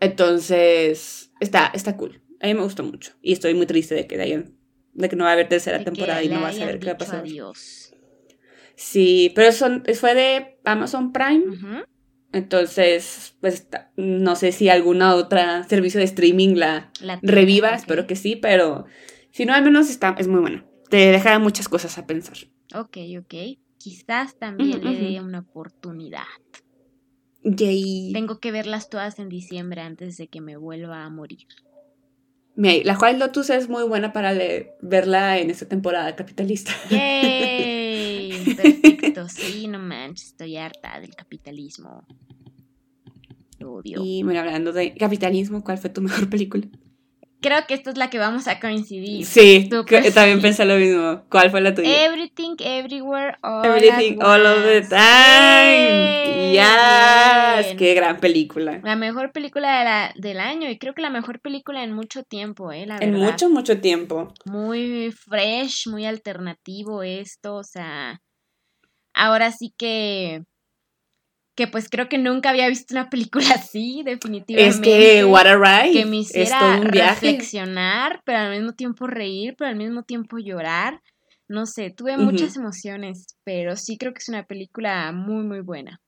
Entonces, está, está cool. A mí me gustó mucho. Y estoy muy triste de que, de que no va a haber tercera temporada y no va a saber qué va a pasar. Sí, pero son, fue de Amazon Prime. Entonces, pues no sé si alguna otra servicio de streaming la, reviva, espero que sí, pero si no, al menos está, es muy buena. Te deja muchas cosas a pensar. Ok, ok. quizás también le dé una oportunidad. Yay. Tengo que verlas todas en diciembre antes de que me vuelva a morir. La White Lotus es muy buena para verla en esta temporada capitalista. ¡Yay! Perfecto. Sí, no manches, estoy harta del capitalismo. Lo odio. Y bueno, hablando de capitalismo, ¿cuál fue tu mejor película? Creo que esta es la que vamos a coincidir. Sí, también pensé lo mismo. ¿Cuál fue la tuya? Everything, Everywhere, All Everything, All of the Time. Yes. Qué gran película. La mejor película de la, del año y creo que la mejor película en mucho tiempo, ¿eh? La en mucho, mucho tiempo. Muy fresh, muy alternativo esto, o sea, ahora sí que que pues creo que nunca había visto una película así, definitivamente. Es que What a Ride que me hiciera reflexionar, pero al mismo tiempo reír, pero al mismo tiempo llorar. No sé, tuve muchas emociones, pero sí creo que es una película muy, muy buena.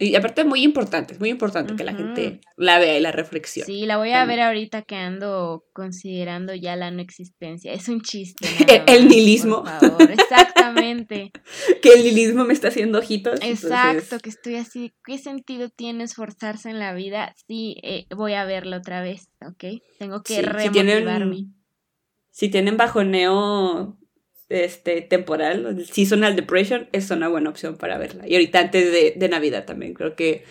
Y aparte muy importante, es muy importante que la gente la vea y la reflexione. Sí, la voy a ver ahorita que ando considerando ya la no existencia. Es un chiste. el nihilismo. Exactamente. que el nihilismo me está haciendo ojitos. Exacto, que estoy así. ¿Qué sentido tiene esforzarse en la vida? Sí, eh, voy a verla otra vez, ¿ok? Tengo que remotivarme. si tienen bajoneo este, temporal, seasonal depression, es una buena opción para verla. Y ahorita antes de, de Navidad también, creo que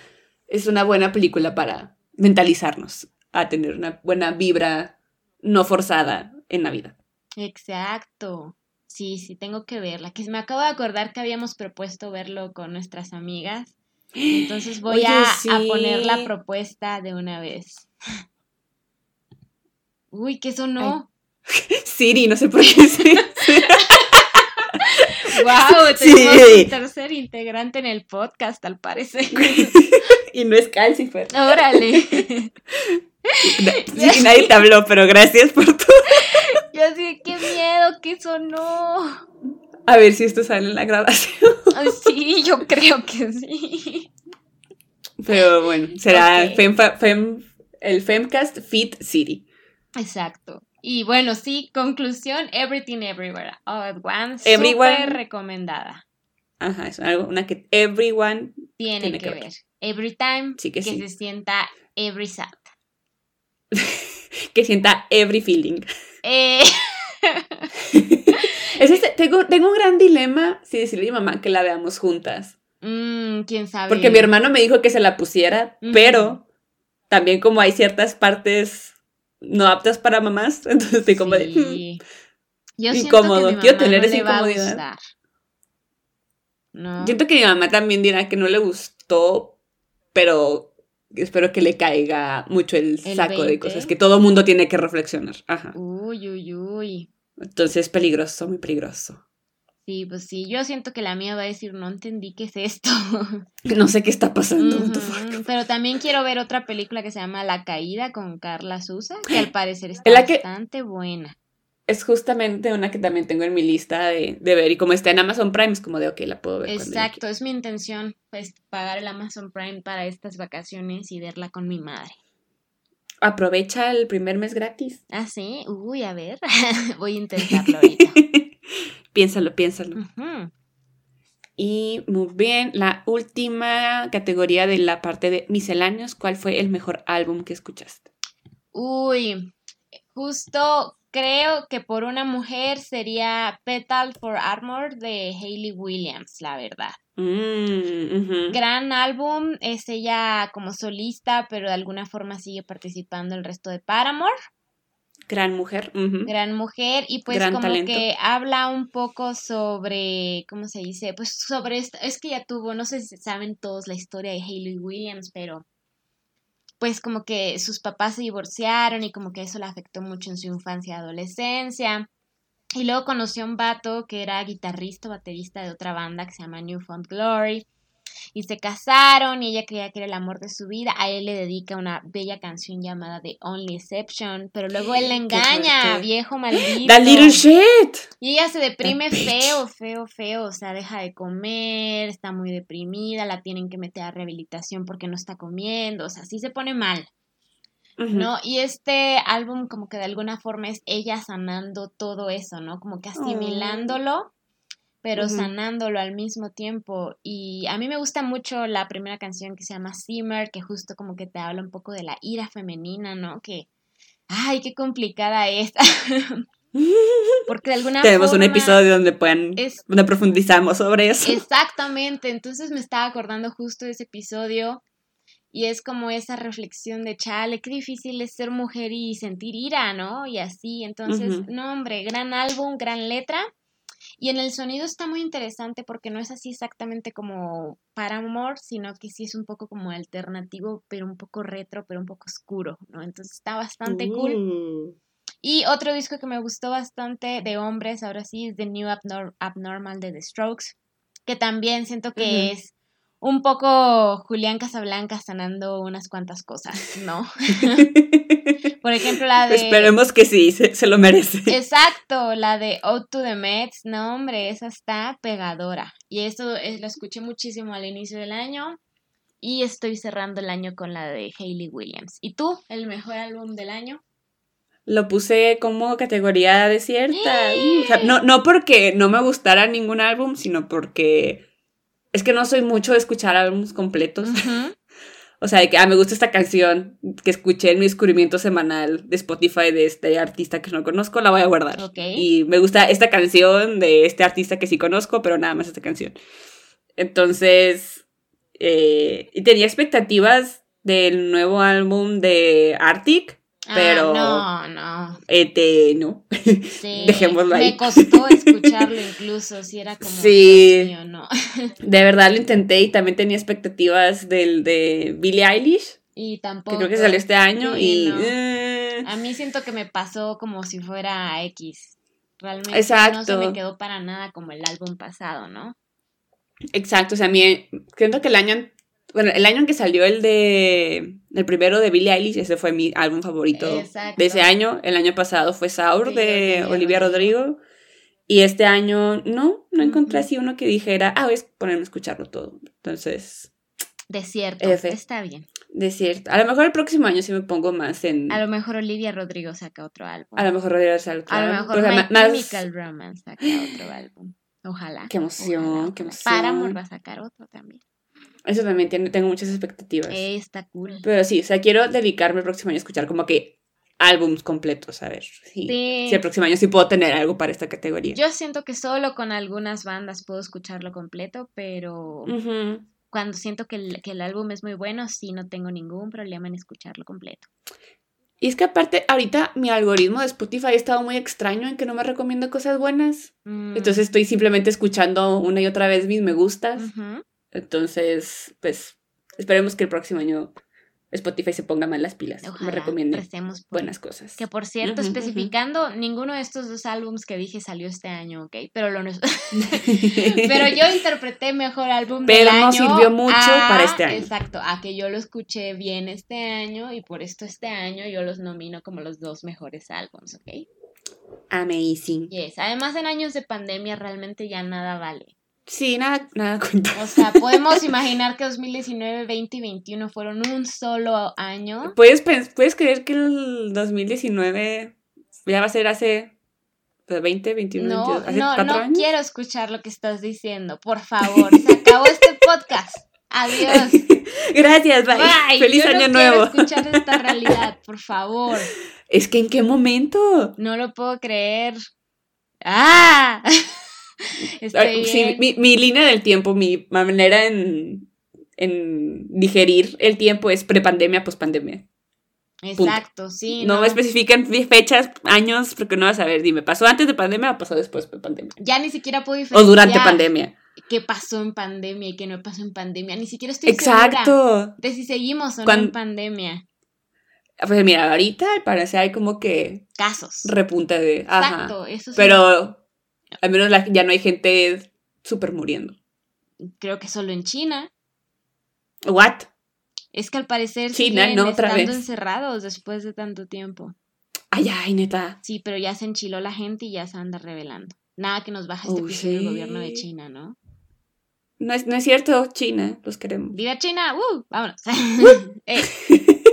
es una buena película para mentalizarnos a tener una buena vibra no forzada en Navidad. Exacto. Sí, sí, tengo que verla. Que me acabo de acordar que habíamos propuesto verlo con nuestras amigas. Entonces voy a, a, poner la propuesta de una vez. Uy, ¿qué sonó? Siri, no sé por qué. wow, tenemos un tercer integrante en el podcast, al parecer. y no es Calcifer. Órale. Sí, nadie te habló, pero gracias por tu. Yo así, qué miedo que sonó. A ver si esto sale en la grabación. sí, yo creo que sí. Pero bueno, será el Femcast Fit City. Exacto. Y bueno, sí, conclusión, Everything Everywhere All at Once, súper recomendada. Ajá, es algo, una que everyone tiene, que, ver. Every time que, se sienta every sad. que sienta every feeling. Eh. este, tengo, tengo un gran dilema si decirle a mi mamá que la veamos juntas. Mm, quién sabe. Porque mi hermano me dijo que se la pusiera, pero también como hay ciertas partes no aptas para mamás, entonces estoy como de hmm, Yo incómodo, que quiero tener esa incomodidad. No. Siento que mi mamá también dirá que no le gustó, pero espero que le caiga mucho el, saco de cosas que todo mundo tiene que reflexionar. Ajá. Uy, uy, uy. Entonces peligroso, muy peligroso. Sí, pues sí, yo siento que la mía va a decir, no entendí qué es esto. No sé qué está pasando. Pero también quiero ver otra película que se llama La Caída con Carla Sousa, que al parecer está bastante buena. Es justamente una que también tengo en mi lista de, ver y como está en Amazon Prime es como de, ok, la puedo ver. Exacto, es mi intención, pues pagar el Amazon Prime para estas vacaciones y verla con mi madre. Aprovecha el primer mes gratis. Ah, sí. Uy, a ver. Voy a intentarlo ahorita. Piénsalo, piénsalo. Y muy bien, la última categoría de la parte de misceláneos, ¿cuál fue el mejor álbum que escuchaste? Uy, justo creo que por una mujer sería Petal for Armor de Hayley Williams, la verdad. Mm, Gran álbum, es ella como solista, pero de alguna forma sigue participando el resto de Paramore. Gran mujer. Gran mujer y pues como que habla un poco sobre, ¿cómo se dice? Pues sobre esto, es que ya tuvo, no sé si saben todos la historia de Hayley Williams, pero pues como que sus papás se divorciaron y como que eso le afectó mucho en su infancia y adolescencia. Y luego conoció a un vato que era guitarrista, baterista de otra banda que se llama Newfound Glory y se casaron y ella creía que era el amor de su vida. A él le dedica una bella canción llamada The Only Exception, pero luego él la engaña, viejo maldito. The little shit. Y ella se deprime feo, feo, feo, o sea, deja de comer, está muy deprimida, la tienen que meter a rehabilitación porque no está comiendo, o sea, sí se pone mal. ¿No? Y este álbum como que de alguna forma es ella sanando todo eso, ¿no? Como que asimilándolo pero sanándolo al mismo tiempo. Y a mí me gusta mucho la primera canción que se llama Simmer, que justo como que te habla un poco de la ira femenina, ¿no? Que, ay, qué complicada es. Porque de alguna Tenemos un episodio donde Es- donde profundizamos sobre eso. Exactamente, entonces me estaba acordando justo de ese episodio y es como esa reflexión de chale, qué difícil es ser mujer y sentir ira, ¿no? Y así, entonces, Ujú. no hombre, gran álbum, gran letra. Y en el sonido está muy interesante porque no es así exactamente como Paramore, sino que sí es un poco como alternativo, pero un poco retro, pero un poco oscuro, ¿no? Entonces está bastante cool. Uh. Y otro disco que me gustó bastante de hombres, ahora sí, es The New Abnor- Abnormal de The Strokes, que también siento que es un poco Julián Casablanca sanando unas cuantas cosas, ¿no? Por ejemplo, la de... Esperemos que sí, se, se lo merece. Exacto, la de Out to the Mets, no hombre, esa está pegadora. Y eso es, lo escuché muchísimo al inicio del año y estoy cerrando el año con la de Hayley Williams. ¿Y tú, el mejor álbum del año? Lo puse como categoría desierta. O sea, no, no porque no me gustara ningún álbum, sino porque es que no soy mucho de escuchar álbumes completos. O sea, de que ah, me gusta esta canción que escuché en mi descubrimiento semanal de Spotify de este artista que no conozco, la voy a guardar. Y me gusta esta canción de este artista que sí conozco, pero nada más esta canción. Entonces, eh, y tenía expectativas del nuevo álbum de Arctic, pero Ah, no, no. no. Sí, Dejémoslo ahí. Me costó escucharlo incluso, si era como, Sí. Mío, no. De verdad lo intenté y también tenía expectativas del de Billie Eilish, Y que tampoco. creo que salió este año, Sí, y... no. eh, A mí siento que me pasó como si fuera X. Realmente no Exacto. se me quedó para nada como el álbum pasado, ¿no? Exacto, o sea, a mí siento que el año, bueno, el año en que salió el de, el primero de Billie Eilish, ese fue mi álbum favorito Exacto. de ese año. El año pasado fue Sour Sí, de Olivia Olivia Rodrigo. Rodrigo. Y este año no, no encontré así uno que dijera, ah, voy a ponerme a escucharlo todo. Entonces, Desierto. F. Está bien. de cierto, a lo mejor el próximo año sí me pongo más en... A lo mejor Olivia Rodrigo saca otro álbum. A lo mejor Rodrigo hacer otro A lo álbum, mejor My ma- más- Chemical Romance saca otro álbum. Ojalá. Qué emoción, ojalá, qué emoción. Paramore va a sacar otro también. Eso también tiene, tengo muchas expectativas. Eh, está cool. Pero sí, o sea, quiero dedicarme el próximo año a escuchar como que álbums completos, a ver. Sí. Si el próximo año sí puedo tener algo para esta categoría. Yo siento que solo con algunas bandas puedo escucharlo completo, pero cuando siento que el, que el álbum es muy bueno, sí no tengo ningún problema en escucharlo completo. Y es que aparte, ahorita mi algoritmo de Spotify ha estado muy extraño en que no me recomienda cosas buenas. Mm, Entonces estoy simplemente escuchando una y otra vez mis me gustas. ujú. Entonces, pues, esperemos que el próximo año Spotify se ponga más las pilas. y me Ojalá recomiende buenas cosas. Que por cierto, especificando, ninguno de estos dos álbums que dije salió este año, ¿ok? Pero lo no- Pero yo interpreté mejor álbum del Pero año. no sirvió mucho a- para este año. Exacto, a que yo lo escuché bien este año y por esto este año yo los nomino como los dos mejores álbums, ¿ok? Amazing. Yes. Además, en años de pandemia realmente ya nada vale. Sí, nada, nada cuenta. O sea, podemos imaginar que 2019, 20 y 21 fueron un solo año. ¿Puedes, ¿Puedes creer que el 2019 ya va a ser hace pues, 20, 21, No, 22, hace no, cuatro no años? quiero escuchar lo que estás diciendo. Por favor, se acabó este podcast. Adiós. Gracias, bye. Bye. Feliz Yo no año quiero nuevo. escuchar esta realidad, por favor. Es que en qué momento. No lo puedo creer. ¡Ah! Estoy Sí, mi, mi línea del tiempo, mi manera en, en digerir el tiempo es prepandemia, pospandemia. Exacto, sí. no, me especifican fe- fechas, años, porque no vas a ver. Dime, ¿pasó antes de pandemia o pasó después de pandemia? Ya ni siquiera puedo O diferenciar durante pandemia. qué pasó en pandemia y qué no pasó en pandemia. Ni siquiera estoy segura Exacto. de si seguimos o no en pandemia. Pues mira, ahorita al parecer hay como que Casos. repunta de. Ajá. Exacto, eso sí. Pero al menos la- ya no hay gente súper muriendo. Creo que solo en China. ¿What? Es que al parecer China, siguen no, otra estando vez. encerrados después de tanto tiempo. Ay, ay, neta. Sí, pero ya se enchiló la gente y ya se anda revelando. Nada que nos baje este Oh, del gobierno de. China, ¿no? No es, no es cierto, China, los queremos. ¡Viva China! ¡Uh! ¡Vámonos! Eh,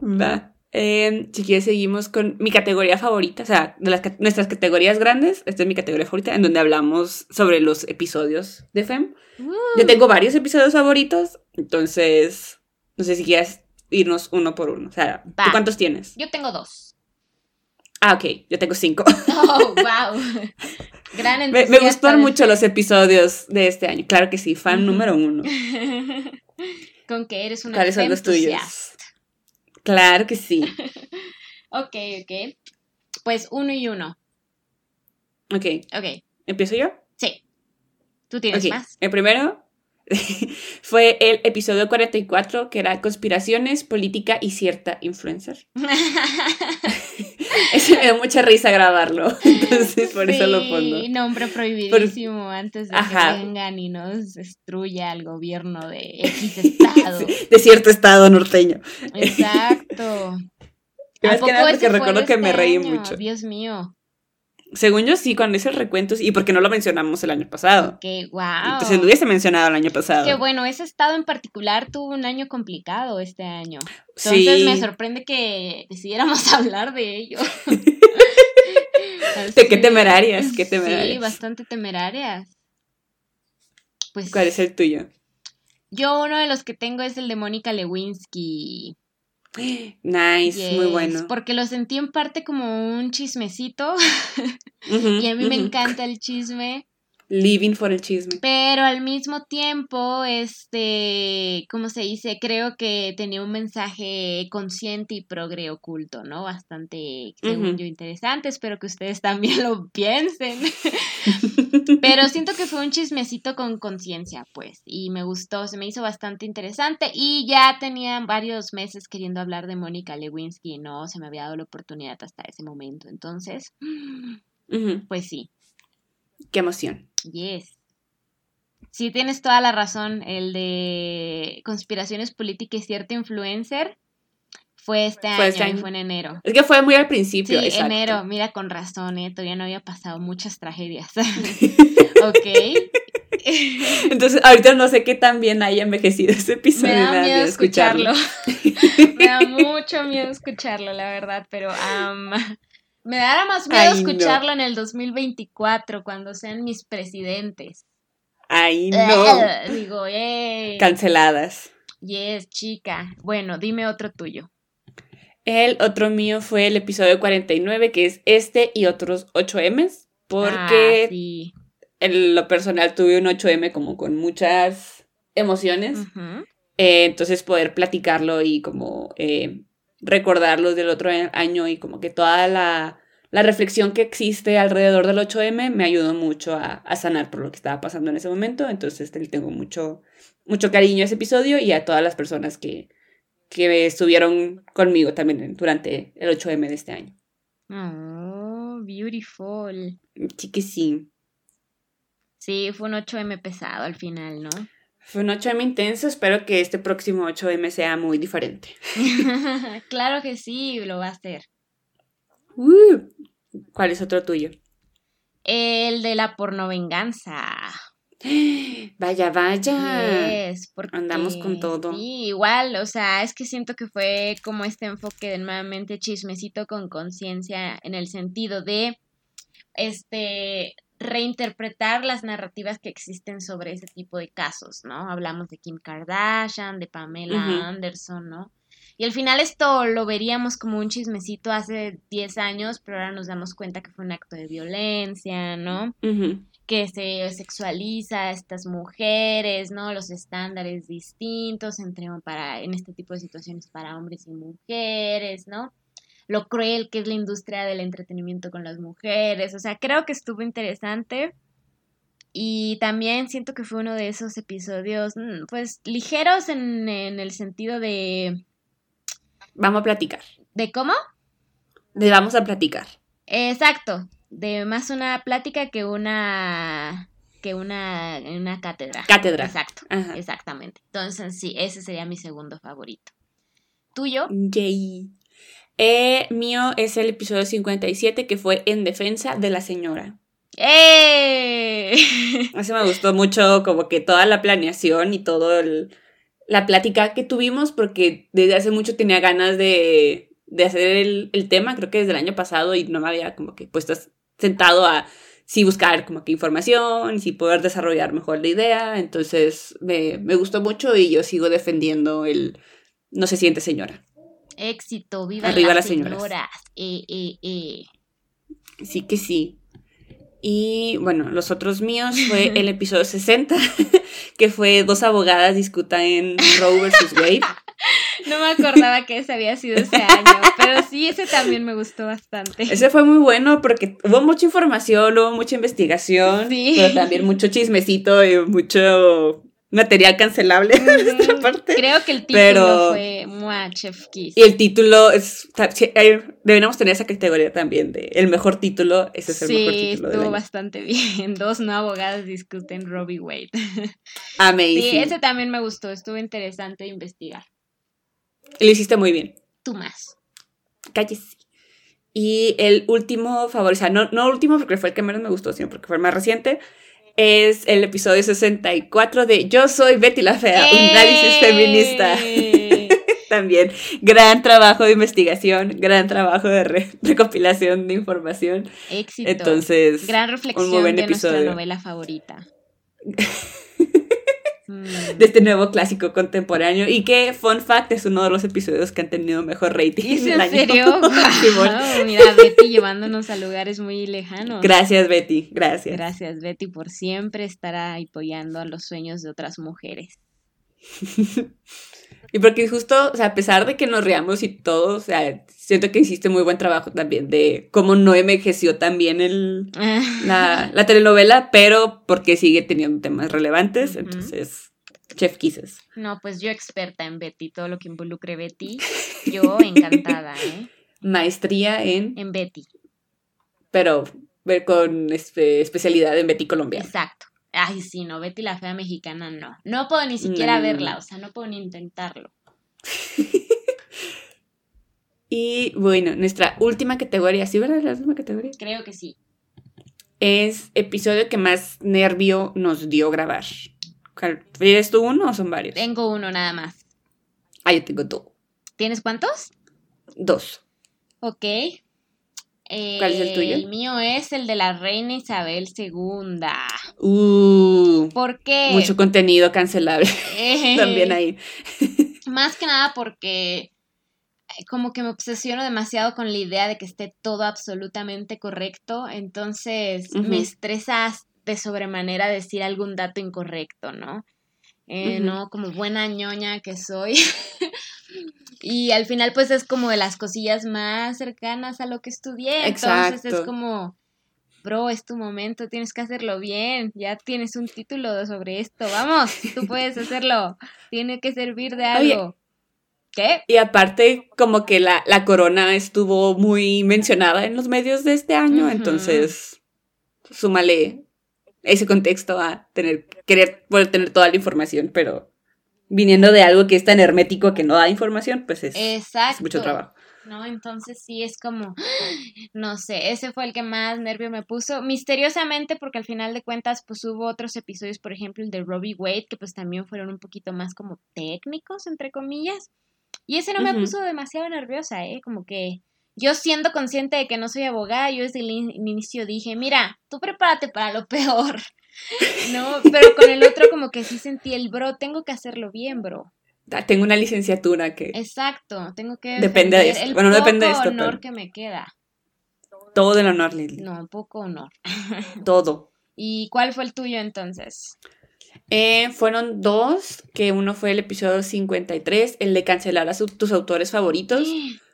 Va. Eh, si quieres, seguimos con mi categoría favorita, o sea, de las, nuestras categorías grandes. Esta es mi categoría favorita, en donde hablamos sobre los episodios de FEM. Yo tengo varios episodios favoritos, entonces, no sé si quieres irnos uno por uno. O sea, ¿tú cuántos tienes? Yo tengo dos. Ah, ok, yo tengo cinco. Oh, wow. Gran me, me gustan mucho los episodios de este año. Claro que sí, fan número uno. Con que eres una ¿Cuáles son los tuyos? Claro que sí. ok, ok. Pues uno y uno. Ok. Ok. ¿Empiezo yo? Sí. Tú tienes más. El primero fue el episodio 44, que era Conspiraciones, Política y cierta influencer. eso me dio mucha risa grabarlo, entonces por eso lo pongo. nombre prohibidísimo antes de que vengan y nos destruya el gobierno de X estado. de cierto estado norteño. Exacto. Más que nada porque recuerdo que me este reí mucho. Dios mío. Según yo sí, cuando hice el recuento, y porque no lo mencionamos el año pasado. Que wow. Entonces lo hubiese mencionado el año pasado. Que bueno, ese estado en particular tuvo un año complicado este año. Entonces me sorprende que decidiéramos hablar de ello. ¿De qué temerarias? ¿Qué temerarias? Sí, bastante temerarias. Pues, ¿Cuál es el tuyo? Yo uno de los que tengo es el de Mónica Lewinsky. Nice, muy bueno. Porque lo sentí en parte como un chismecito. y a mí me encanta el chisme. Living for el chisme. Pero al mismo tiempo, este, ¿cómo se dice? Creo que tenía un mensaje consciente y progre oculto, ¿no? Bastante, según yo, interesante. Espero que ustedes también lo piensen. Pero siento que fue un chismecito con conciencia, pues. Y me gustó, se me hizo bastante interesante. Y ya tenía varios meses queriendo hablar de Mónica Lewinsky y no se me había dado la oportunidad hasta ese momento. Entonces, pues sí. Qué emoción. Yes. Sí, tienes toda la razón. El de conspiraciones políticas y cierto influencer fue este, este año, fue en enero. Es que fue muy al principio. Sí, enero, mira, con razón, ¿eh? todavía no había pasado muchas tragedias. ok. Entonces, ahorita no sé qué tan bien haya envejecido ese episodio. Me da miedo escucharlo. me da mucho miedo escucharlo, la verdad, pero me dará más miedo escucharlo en el 2024 cuando sean mis presidentes. Ay, no. digo, eh. Canceladas. Yes, chica. Bueno, dime otro tuyo. El otro mío fue el episodio 49, que es este y otros 8Ms, porque ah, en lo personal tuve un 8M como con muchas emociones. Eh, entonces poder platicarlo y como eh, recordarlos del otro año y como que toda la, reflexión que existe alrededor del 8M me ayudó mucho a, sanar por lo que estaba pasando en ese momento. Entonces le tengo mucho, mucho cariño a ese episodio y a todas las personas que, que estuvieron conmigo también durante el 8M de este año. Oh, beautiful. Sí que sí. Sí, fue un 8M pesado al final, ¿no? Fue un 8M intenso, espero que este próximo 8M sea muy diferente. claro que sí, lo va a ser. Uh, ¿Cuál es otro tuyo? El de la pornovenganza. Vaya, vaya. porque, Andamos con todo. Sí, igual, o sea, es que siento que fue como este enfoque de nuevamente chismecito con conciencia en el sentido de este reinterpretar las narrativas que existen sobre ese tipo de casos, ¿no? Hablamos de Kim Kardashian, de Pamela Anderson, ¿no? Y al final esto lo veríamos como un chismecito hace 10 años, pero ahora nos damos cuenta que fue un acto de violencia, ¿no? Que se sexualiza a estas mujeres, ¿no? Los estándares distintos entre para en este tipo de situaciones para hombres y mujeres, ¿no? Lo cruel que es la industria del entretenimiento con las mujeres, o sea, creo que estuvo interesante. Y también siento que fue uno de esos episodios, mm, pues, ligeros en, en el sentido de Vamos a platicar. ¿De cómo? De vamos a platicar. Exacto. De más una plática que una que una, una cátedra. Cátedra. Exacto. Exactamente. Entonces, sí, ese sería mi segundo favorito. ¿Tuyo? Yay. Eh, mío es el episodio 57 que fue En defensa de la señora. ¡Eh! Eso me gustó mucho, como que toda la planeación y todo el, la plática que tuvimos porque desde hace mucho tenía ganas de, de hacer el, el, tema, creo que desde el año pasado, y no me había como que puesto sentado a sí buscar como que información, sí poder desarrollar mejor la idea. Entonces me, me gustó mucho y yo sigo defendiendo el no se siente señora. Éxito, viva Arriba las, señoras. Eh, eh, eh. Sí que sí. Y bueno, los otros míos fue el episodio 60, que fue dos abogadas discutan en Roe versus Wade. No me acordaba que ese había sido ese año, pero sí, ese también me gustó bastante. Ese fue muy bueno porque hubo mucha información, hubo mucha investigación, pero también mucho chismecito y mucho material cancelable de nuestra parte. Creo que el título fue Chef Kiss. Y el título es. Deberíamos tener esa categoría también de el mejor título. Ese es el mejor título. Estuvo bastante bien. Dos no abogadas discuten Robbie Wade. Amazing. Sí, ese también me gustó. Estuvo interesante investigar. Lo hiciste muy bien. Tú más. Calles. Y el último favor, o sea, no, no último porque fue el que menos me gustó, sino porque fue el más reciente, es el episodio 64 de Yo soy Betty la Fea, un análisis feminista. También, gran trabajo de investigación, gran trabajo de recopilación de información. Éxito. Entonces, gran reflexión de nuestra novela favorita. Mm. de este nuevo clásico contemporáneo y que, fun fact, es uno de los episodios que han tenido mejor rating. ¿Es en serio? mira, Betty llevándonos a lugares muy lejanos. Gracias, Betty, gracias. Gracias, Betty, por siempre estar apoyando a los sueños de otras mujeres. y porque justo, o sea, a pesar de que nos riamos y todo, o sea, siento que hiciste muy buen trabajo también de cómo no envejeció también el, la, la, telenovela, pero porque sigue teniendo temas relevantes, entonces, Chef Kisses. No, pues yo experta en Betty, todo lo que involucre Betty, yo encantada, ¿eh? Maestría en... En Betty. Pero ver con este, especialidad en Betty Colombia. Exacto. Ay, sí, no, Betty la fea mexicana no. No puedo ni siquiera verla, o sea, no puedo ni intentarlo. y bueno, nuestra última categoría, ¿sí, verdad? La última categoría. Creo que sí. Es episodio que más nervio nos dio grabar. ¿Tienes tú uno o son varios? Tengo uno nada más. Ah, yo tengo dos. ¿Tienes cuántos? Dos. Ok. ¿Cuál es el tuyo? El mío es el de la reina Isabel II. Uh, ¿Por qué? Mucho contenido cancelable. También ahí. Más que nada porque eh, como que me obsesiono demasiado con la idea de que esté todo absolutamente correcto, entonces me estresas de sobremanera decir algún dato incorrecto, ¿no? Eh, No, como buena ñoña que soy. y al final pues es como de las cosillas más cercanas a lo que estudié. Entonces es como, bro, es tu momento, tienes que hacerlo bien, ya tienes un título sobre esto, vamos, tú puedes hacerlo, tiene que servir de algo. ¿Qué? Y aparte, como que la, la, corona estuvo muy mencionada en los medios de este año, entonces súmale ese contexto a tener, querer poder tener toda la información, pero viniendo de algo que es tan hermético que no da información, pues es, mucho trabajo. ¿no? Entonces sí es como, no sé, ese fue el que más nervio me puso, misteriosamente porque al final de cuentas pues hubo otros episodios, por ejemplo el de Robbie Wade, que pues también fueron un poquito más como técnicos, entre comillas, y ese no me puso demasiado nerviosa, ¿eh? Como que yo siendo consciente de que no soy abogada, yo desde el inicio dije, mira, tú prepárate para lo peor. No, pero con el otro como que sí sentí el bro, tengo que hacerlo bien, bro. Ah, tengo una licenciatura que... Exacto, tengo que... Depende de esto. bueno, no depende de esto. honor que me queda. Todo el honor, Lili. No, poco honor. Todo. ¿Y cuál fue el tuyo entonces? Eh, fueron dos, que uno fue el episodio 53, el de cancelar a tus autores favoritos,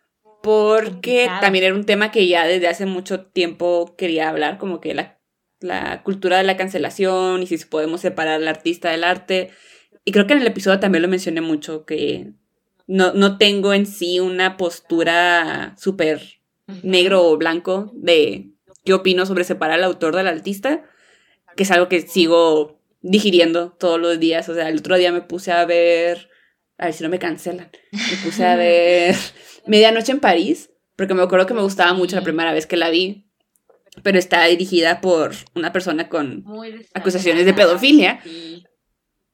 porque también era un tema que ya desde hace mucho tiempo quería hablar, como que la, la cultura de la cancelación y si podemos separar al artista del arte. Y creo que en el episodio también lo mencioné mucho, que no, no tengo en sí una postura súper negro o blanco de qué opino sobre separar al autor del artista, que es algo que sigo digiriendo todos los días. O sea, el otro día me puse a ver, a ver si no me cancelan, me puse a ver Medianoche en París, porque me acuerdo que me gustaba mucho la primera vez que la vi, pero está dirigida por una persona con acusaciones de pedofilia.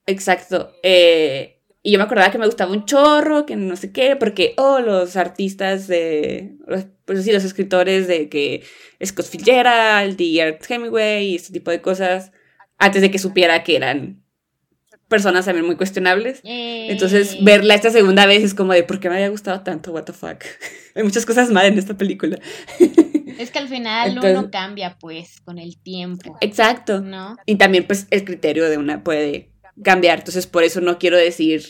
Exacto. Eh, y yo me acordaba que me gustaba un chorro, que no sé qué, porque, oh, los artistas de, pues sí, los escritores de que Scott Fitzgerald y Ernest Hemingway y este tipo de cosas, antes de que supiera que eran personas también muy cuestionables. Entonces, Eh, verla esta segunda vez es como de, ¿por qué me había gustado tanto? What the fuck. Hay muchas cosas mal en esta película. Es que al final Entonces- uno cambia, pues, con el tiempo, Exacto. ¿no? Y también, pues, el criterio de una puede cambiar. Entonces, por eso no quiero decir,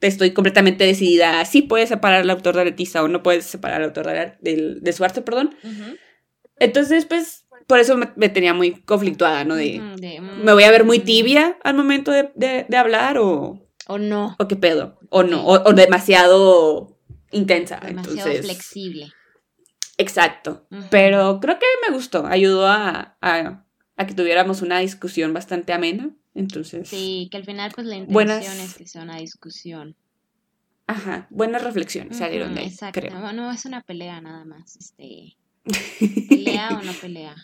estoy completamente decidida, sí puedes separar al autor de Leticia o no puedes separar al autor de, de su arte, perdón. Entonces, pues, por eso me, me tenía muy conflictuada, ¿no? De, de, ¿me voy a ver muy mm, tibia al momento de, de- de hablar o, O no, o qué pedo? O no, o, o demasiado intensa. demasiado Entonces, flexible. exacto. Pero creo que me gustó, ayudó a, a, a que tuviéramos una discusión bastante amena. Entonces, Sí, que al final, pues, la intención Buenas- es que sea una discusión. ajá, buenas reflexiones salieron de ahí, Exacto, creo. no, no es una pelea nada más, este, pelea o no pelea.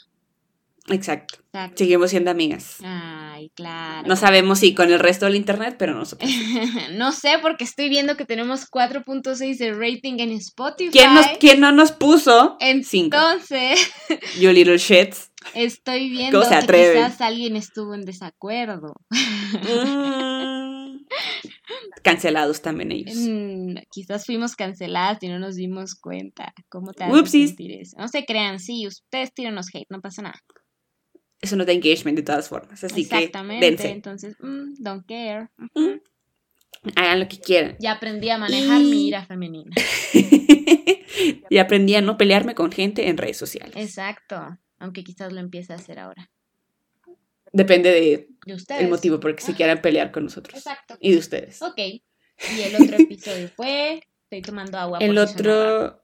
Exacto. Exacto. Seguimos siendo amigas. Ay, claro. No sabemos si con el resto del internet, pero nosotros. no sé, porque estoy viendo que tenemos 4.6 de rating en Spotify. ¿Quién, nos, ¿Quién no nos puso? Cinco. Entonces, You little shits. estoy viendo ¿Cómo se que quizás alguien estuvo en desacuerdo. Mm. Cancelados también ellos. Mm, quizás fuimos canceladas y no nos dimos cuenta. ¿Cómo te sentir eso? No se crean, sí, ustedes tíranos hate, no pasa nada. Eso no da engagement de todas formas. Así que Exactamente, dense. entonces, mm, don't care. Mm. Hagan lo que quieran. Ya aprendí a manejar Y- mi ira femenina. y aprendí a no pelearme con gente en redes sociales. Exacto, aunque quizás lo empiece a hacer ahora. Depende de De ustedes. el motivo por el que se quieran pelear con nosotros. Exacto. Y de ustedes. Ok. Y el otro episodio fue. Estoy tomando agua. El por otro.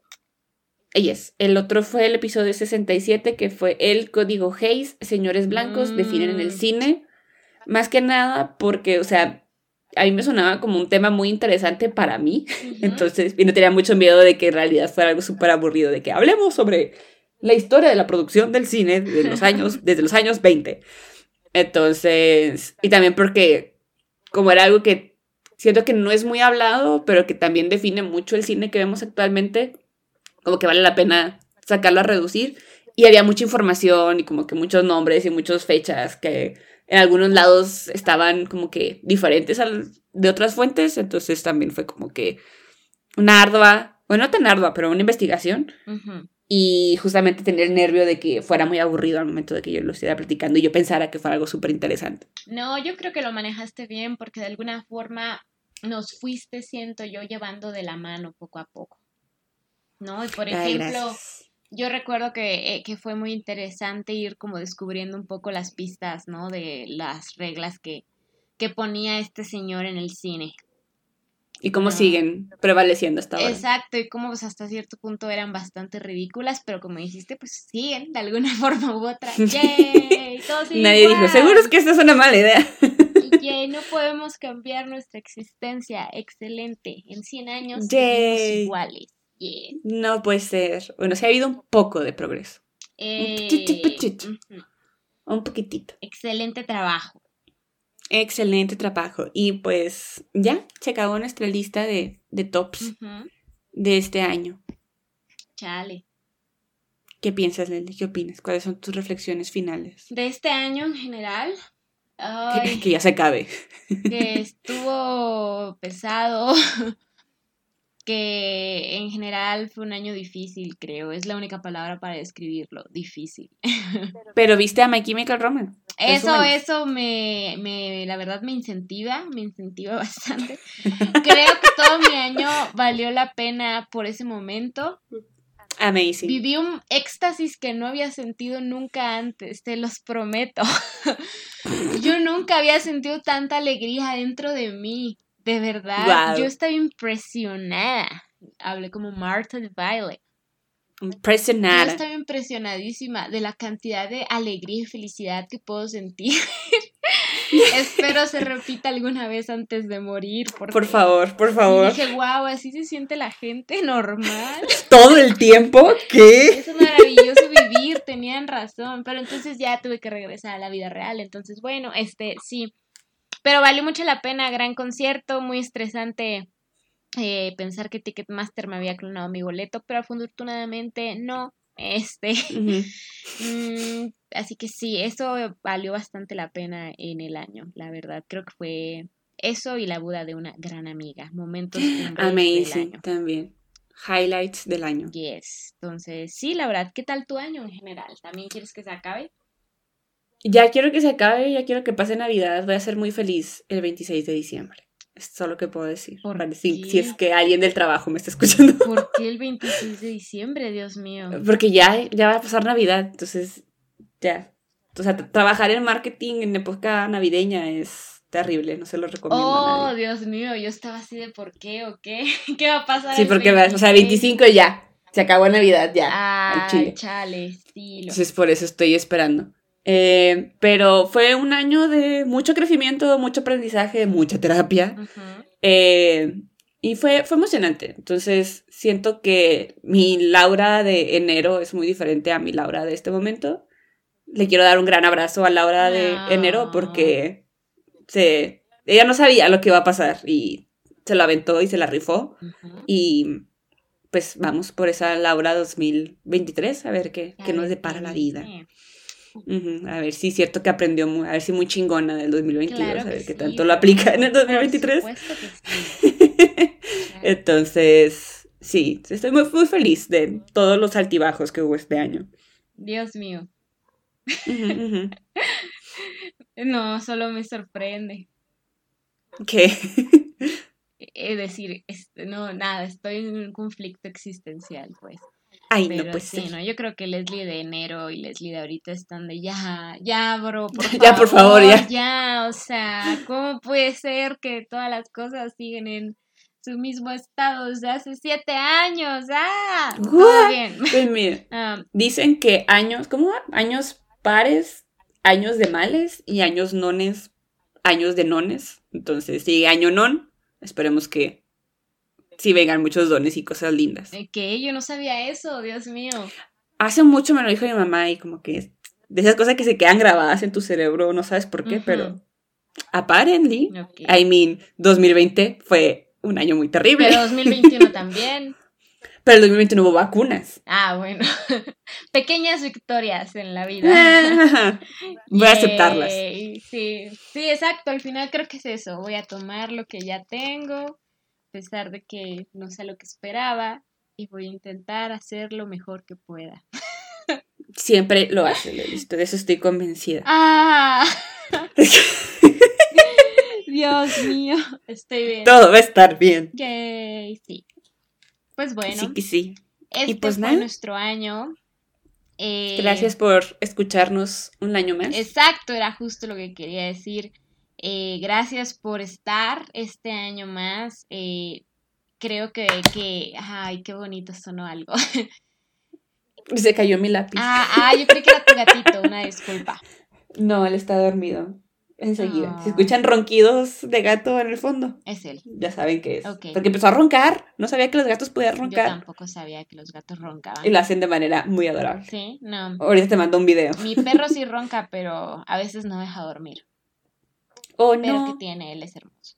Yes. El otro fue el episodio 67, que fue el código Hayes, señores blancos, definen en el Mm. cine. Más que nada porque, o sea, a mí me sonaba como un tema muy interesante para mí. Ujú. Entonces, y no tenía mucho miedo de que en realidad fuera algo súper aburrido, de que hablemos sobre la historia de la producción del cine de los años, desde los años 20. Entonces, y también porque como era algo que siento que no es muy hablado, pero que también define mucho el cine que vemos actualmente, como que vale la pena sacarlo a reducir. Y había mucha información y como que muchos nombres y muchas fechas que en algunos lados estaban como que diferentes al, de otras fuentes, entonces también fue como que una ardua, bueno, no tan ardua, pero una investigación y justamente tener el nervio de que fuera muy aburrido al momento de que yo lo estuviera platicando y yo pensara que fuera algo súper interesante. No, yo creo que lo manejaste bien porque de alguna forma nos fuiste, siento yo, llevando de la mano poco a poco. ¿No? Y por Ay, ejemplo, gracias. yo recuerdo que, eh, que fue muy interesante ir como descubriendo un poco las pistas, ¿no? De las reglas que, que ponía este señor en el cine. Y cómo siguen prevaleciendo hasta ahora. Exacto, y como pues hasta cierto punto eran bastante ridículas, pero como dijiste, pues siguen de alguna forma u otra. ¡Yay! Nadie dijo, seguro es que esta es una mala idea. Yay, no podemos cambiar nuestra existencia. Excelente. En 100 años seguimos iguales. No puede ser. Bueno, sí ha habido un poco de progreso. Eh, puchito, puchito. ujú. Un poquitito. Excelente trabajo. Excelente trabajo. Y pues ya se acabó nuestra lista de, de tops de este año. Chale. ¿Qué piensas, Lely? ¿Qué opinas? ¿Cuáles son tus reflexiones finales? De este año en general, ay, Que ya se acabe. que estuvo pesado, que en general fue un año difícil, creo. Es la única palabra para describirlo, difícil. Pero viste a My Chemical Romance. Eso, eso me, me, la verdad me incentiva, me incentiva bastante. Creo que todo mi año valió la pena por ese momento. Amazing. Viví un éxtasis que no había sentido nunca antes, te los prometo. Yo nunca había sentido tanta alegría dentro de mí, de verdad. Yo estaba impresionada. Hablé como Martha de Violet. Yo Impresionada. estaba impresionadísima de la cantidad de alegría y felicidad que puedo sentir. Espero se repita alguna vez antes de morir. Por favor, por favor. dije, wow, así se siente la gente normal. ¿Todo el tiempo? ¿Qué? Es maravilloso vivir, tenían razón. Pero entonces ya tuve que regresar a la vida real. Entonces, bueno, este, sí. Pero valió mucho la pena, gran concierto, muy estresante eh, pensar que Ticketmaster me había clonado mi boleto, pero afortunadamente no. Este, mm, así que sí, eso valió bastante la pena en el año, la verdad. Creo que fue eso y la boda de una gran amiga, momentos amazing también. Highlights del año. Yes. Entonces, sí, la verdad, ¿qué tal tu año en general? ¿También quieres que se acabe? Ya quiero que se acabe, ya quiero que pase Navidad. Voy a ser muy feliz el 26 de diciembre. Es todo lo que puedo decir. si, si, es que alguien del trabajo me está escuchando. ¿Por qué el 26 de diciembre, Dios mío? Porque ya, ya va a pasar Navidad, entonces ya. O sea, trabajar en marketing en época navideña es terrible, no se lo recomiendo. Oh, Dios mío, yo estaba así de por qué o qué. ¿Qué va a pasar? Sí, porque, o sea, 25 ya. Se acabó Navidad ya. Ah, chale, sí. Entonces por eso estoy esperando. Eh, pero fue un año de mucho crecimiento, mucho aprendizaje, mucha terapia. Eh, y fue, fue emocionante. Entonces siento que mi Laura de enero es muy diferente a mi Laura de este momento. Le quiero dar un gran abrazo a Laura de enero porque se, ella no sabía lo que iba a pasar y se la aventó y se la rifó. Y pues vamos por esa Laura 2023 a ver qué, qué nos depara la vida. A ver si es cierto que aprendió, muy, a ver si muy chingona del 2022, a ver qué tanto lo aplica en el 2023. Entonces, sí, estoy muy, muy feliz de todos los altibajos que hubo este año. Dios mío. no, solo me sorprende. ¿Qué? Es decir, este, no, nada, estoy en un conflicto existencial, pues. Ay, no, pues sí, ¿no? Yo creo que Leslie de enero y Leslie de ahorita están de ya, ya, bro, por favor. ya, por favor, ya. Ya, o sea, ¿cómo puede ser que todas las cosas siguen en su mismo estado desde hace siete años? ¡Ah! Todo bien. Pues mira, ah. dicen que años, ¿cómo va? Años pares, años de males y años nones, años de nones. Entonces, si año non, esperemos que sí vengan muchos dones y cosas lindas. ¿Qué? Yo no sabía eso, Dios mío. Hace mucho me lo dijo mi mamá y como que de esas cosas que se quedan grabadas en tu cerebro, no sabes por qué, pero apparently, I mean, 2020 fue un año muy terrible. Pero 2021 también. Pero el 2021 hubo vacunas. Ah, bueno. Pequeñas victorias en la vida. Voy a aceptarlas. Sí, sí, exacto. Al final creo que es eso. Voy a tomar lo que ya tengo pesar de que no sé lo que esperaba y voy a intentar hacer lo mejor que pueda. Siempre lo hace, listo, de eso estoy convencida. ¡Ah! Dios mío, estoy bien. Todo va a estar bien. Yay, sí. Pues bueno. Sí que sí. Este pues fue nuestro año. Eh, Gracias por escucharnos un año más. Exacto, era justo lo que quería decir. Eh, gracias por estar este año más. Eh, creo que, que, ay, qué bonito sonó algo. Se cayó mi lápiz. Ah, ah, yo creí que era tu gatito, una disculpa. No, él está dormido. Enseguida. Si ah. escuchan ronquidos de gato en el fondo. Es él. Ya saben que es. Porque empezó a roncar. No sabía que los gatos podían roncar. Yo tampoco sabía que los gatos roncaban. Y lo hacen de manera muy adorable. Sí, no. Ahorita te mando un video. Mi perro sí ronca, pero a veces no deja dormir. Oh, pero que tiene, él es hermoso.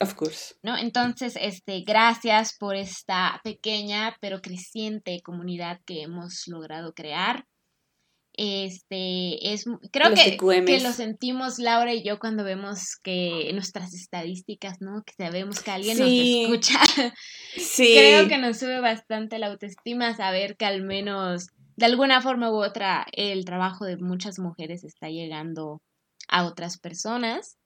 Of course. ¿No? Entonces, este, gracias por esta pequeña pero creciente comunidad que hemos logrado crear. Este, es, creo que, que, lo sentimos Laura y yo cuando vemos que nuestras estadísticas, ¿no? Que sabemos que alguien nos escucha. Sí. creo que nos sube bastante la autoestima saber que al menos de alguna forma u otra el trabajo de muchas mujeres está llegando a otras personas.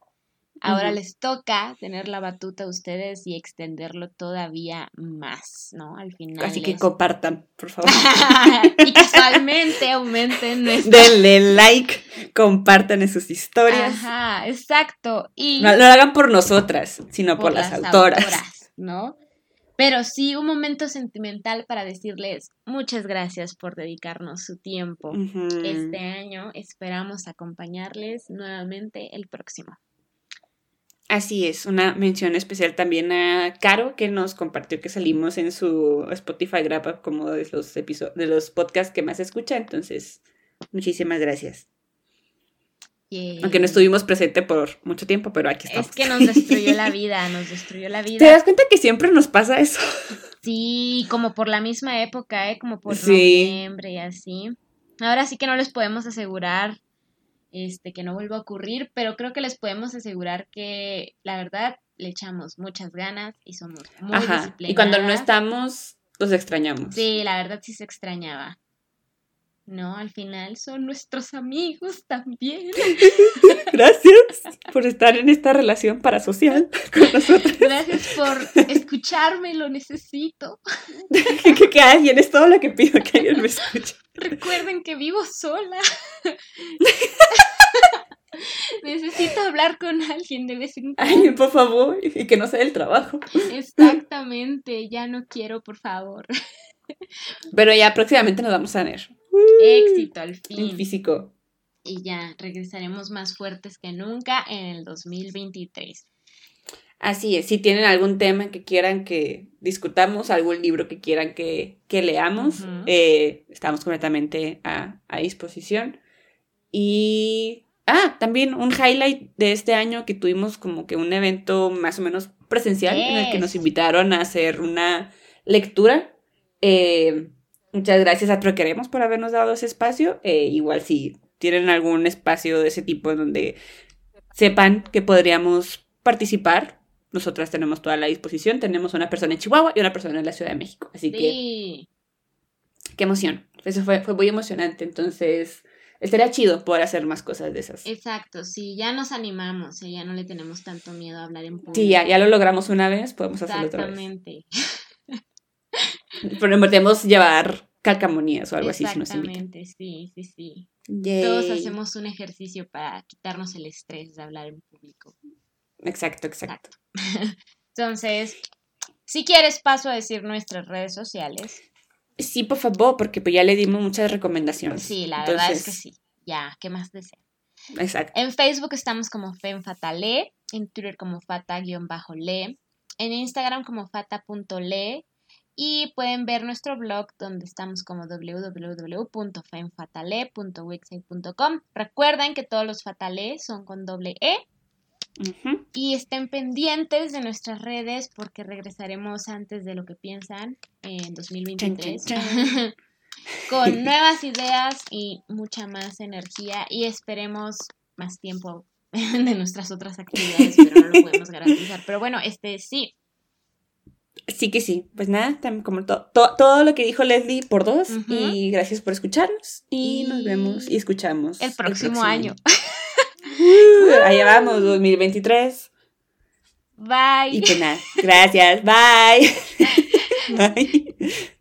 Ahora les toca tener la batuta a ustedes y extenderlo todavía más, ¿no? Al final. Así que compartan, por favor. y casualmente aumenten Denle like, compartan en sus historias. Ajá, exacto. Y no, lo hagan por nosotras, sino por, las, autoras. ¿no? Pero sí un momento sentimental para decirles muchas gracias por dedicarnos su tiempo este año. Esperamos acompañarles nuevamente el próximo. Así es, una mención especial también a Caro que nos compartió que salimos en su Spotify Grab como de los episodios de los podcasts que más escucha, entonces muchísimas gracias. Aunque no estuvimos presentes por mucho tiempo, pero aquí estamos. Es que nos destruyó la vida, nos destruyó la vida. ¿Te das cuenta que siempre nos pasa eso? Sí, como por la misma época, ¿eh? Como por noviembre y así. Ahora sí que no les podemos asegurar este, que no vuelva a ocurrir, pero creo que les podemos asegurar que la verdad le echamos muchas ganas y somos muy Ajá. Y cuando no estamos, los extrañamos. Sí, la verdad sí se extrañaba. No, al final son nuestros amigos también. Gracias por estar en esta relación parasocial con nosotros. Gracias por escucharme, lo necesito. que, que, alguien, es todo lo que pido, que alguien me escuche. Recuerden que vivo sola. Necesito hablar con alguien de vez en cuando. Ay, por favor, y que no sea el trabajo. Exactamente, ya no quiero, por favor. Pero ya próximamente nos vamos a ver. Éxito al fin. En físico. Y ya regresaremos más fuertes que nunca en el 2023. Así es, si tienen algún tema que quieran que discutamos, algún libro que quieran que, leamos, eh, estamos completamente a, disposición. Y, ah, también un highlight de este año que tuvimos como que un evento más o menos presencial en el que nos invitaron a hacer una lectura. Eh, muchas gracias a Queremos por habernos dado ese espacio. Eh, igual si tienen algún espacio de ese tipo en donde sepan que podríamos participar, nosotras tenemos toda la disposición. Tenemos una persona en Chihuahua y una persona en la Ciudad de México. Así que. Qué emoción. Eso fue, fue muy emocionante. Entonces, estaría chido poder hacer más cosas de esas. Exacto, sí, ya nos animamos, ya no le tenemos tanto miedo a hablar en público. Sí, ya, ya lo logramos una vez, podemos hacerlo otra vez. Exactamente. Prometemos llevar calcamonías o algo así. Exactamente, sí, sí, sí. Todos hacemos un ejercicio para quitarnos el estrés de hablar en público. Exacto, exacto. Entonces, si quieres paso a decir nuestras redes sociales. Sí, por favor, porque pues ya le dimos muchas recomendaciones. Sí, la verdad es que sí. Ya, ¿qué más desean? Exacto. En Facebook estamos como FemFatale, en Twitter como fata-le, en Instagram como fata.le y pueden ver nuestro blog donde estamos como www.femfatale.wixsite.com. Recuerden que todos los fatale son con doble E y estén pendientes de nuestras redes porque regresaremos antes de lo que piensan en 2023. con nuevas ideas y mucha más energía y esperemos más tiempo de nuestras otras actividades, pero no lo podemos garantizar. Pero bueno, este sí. Sí que sí. Pues nada, como todo lo que dijo Leslie por dos. Y gracias por escucharnos. Y, nos vemos y escuchamos. El próximo, año. Ahí vamos, 2023. Bye. Y pues nada, gracias. Bye. Bye.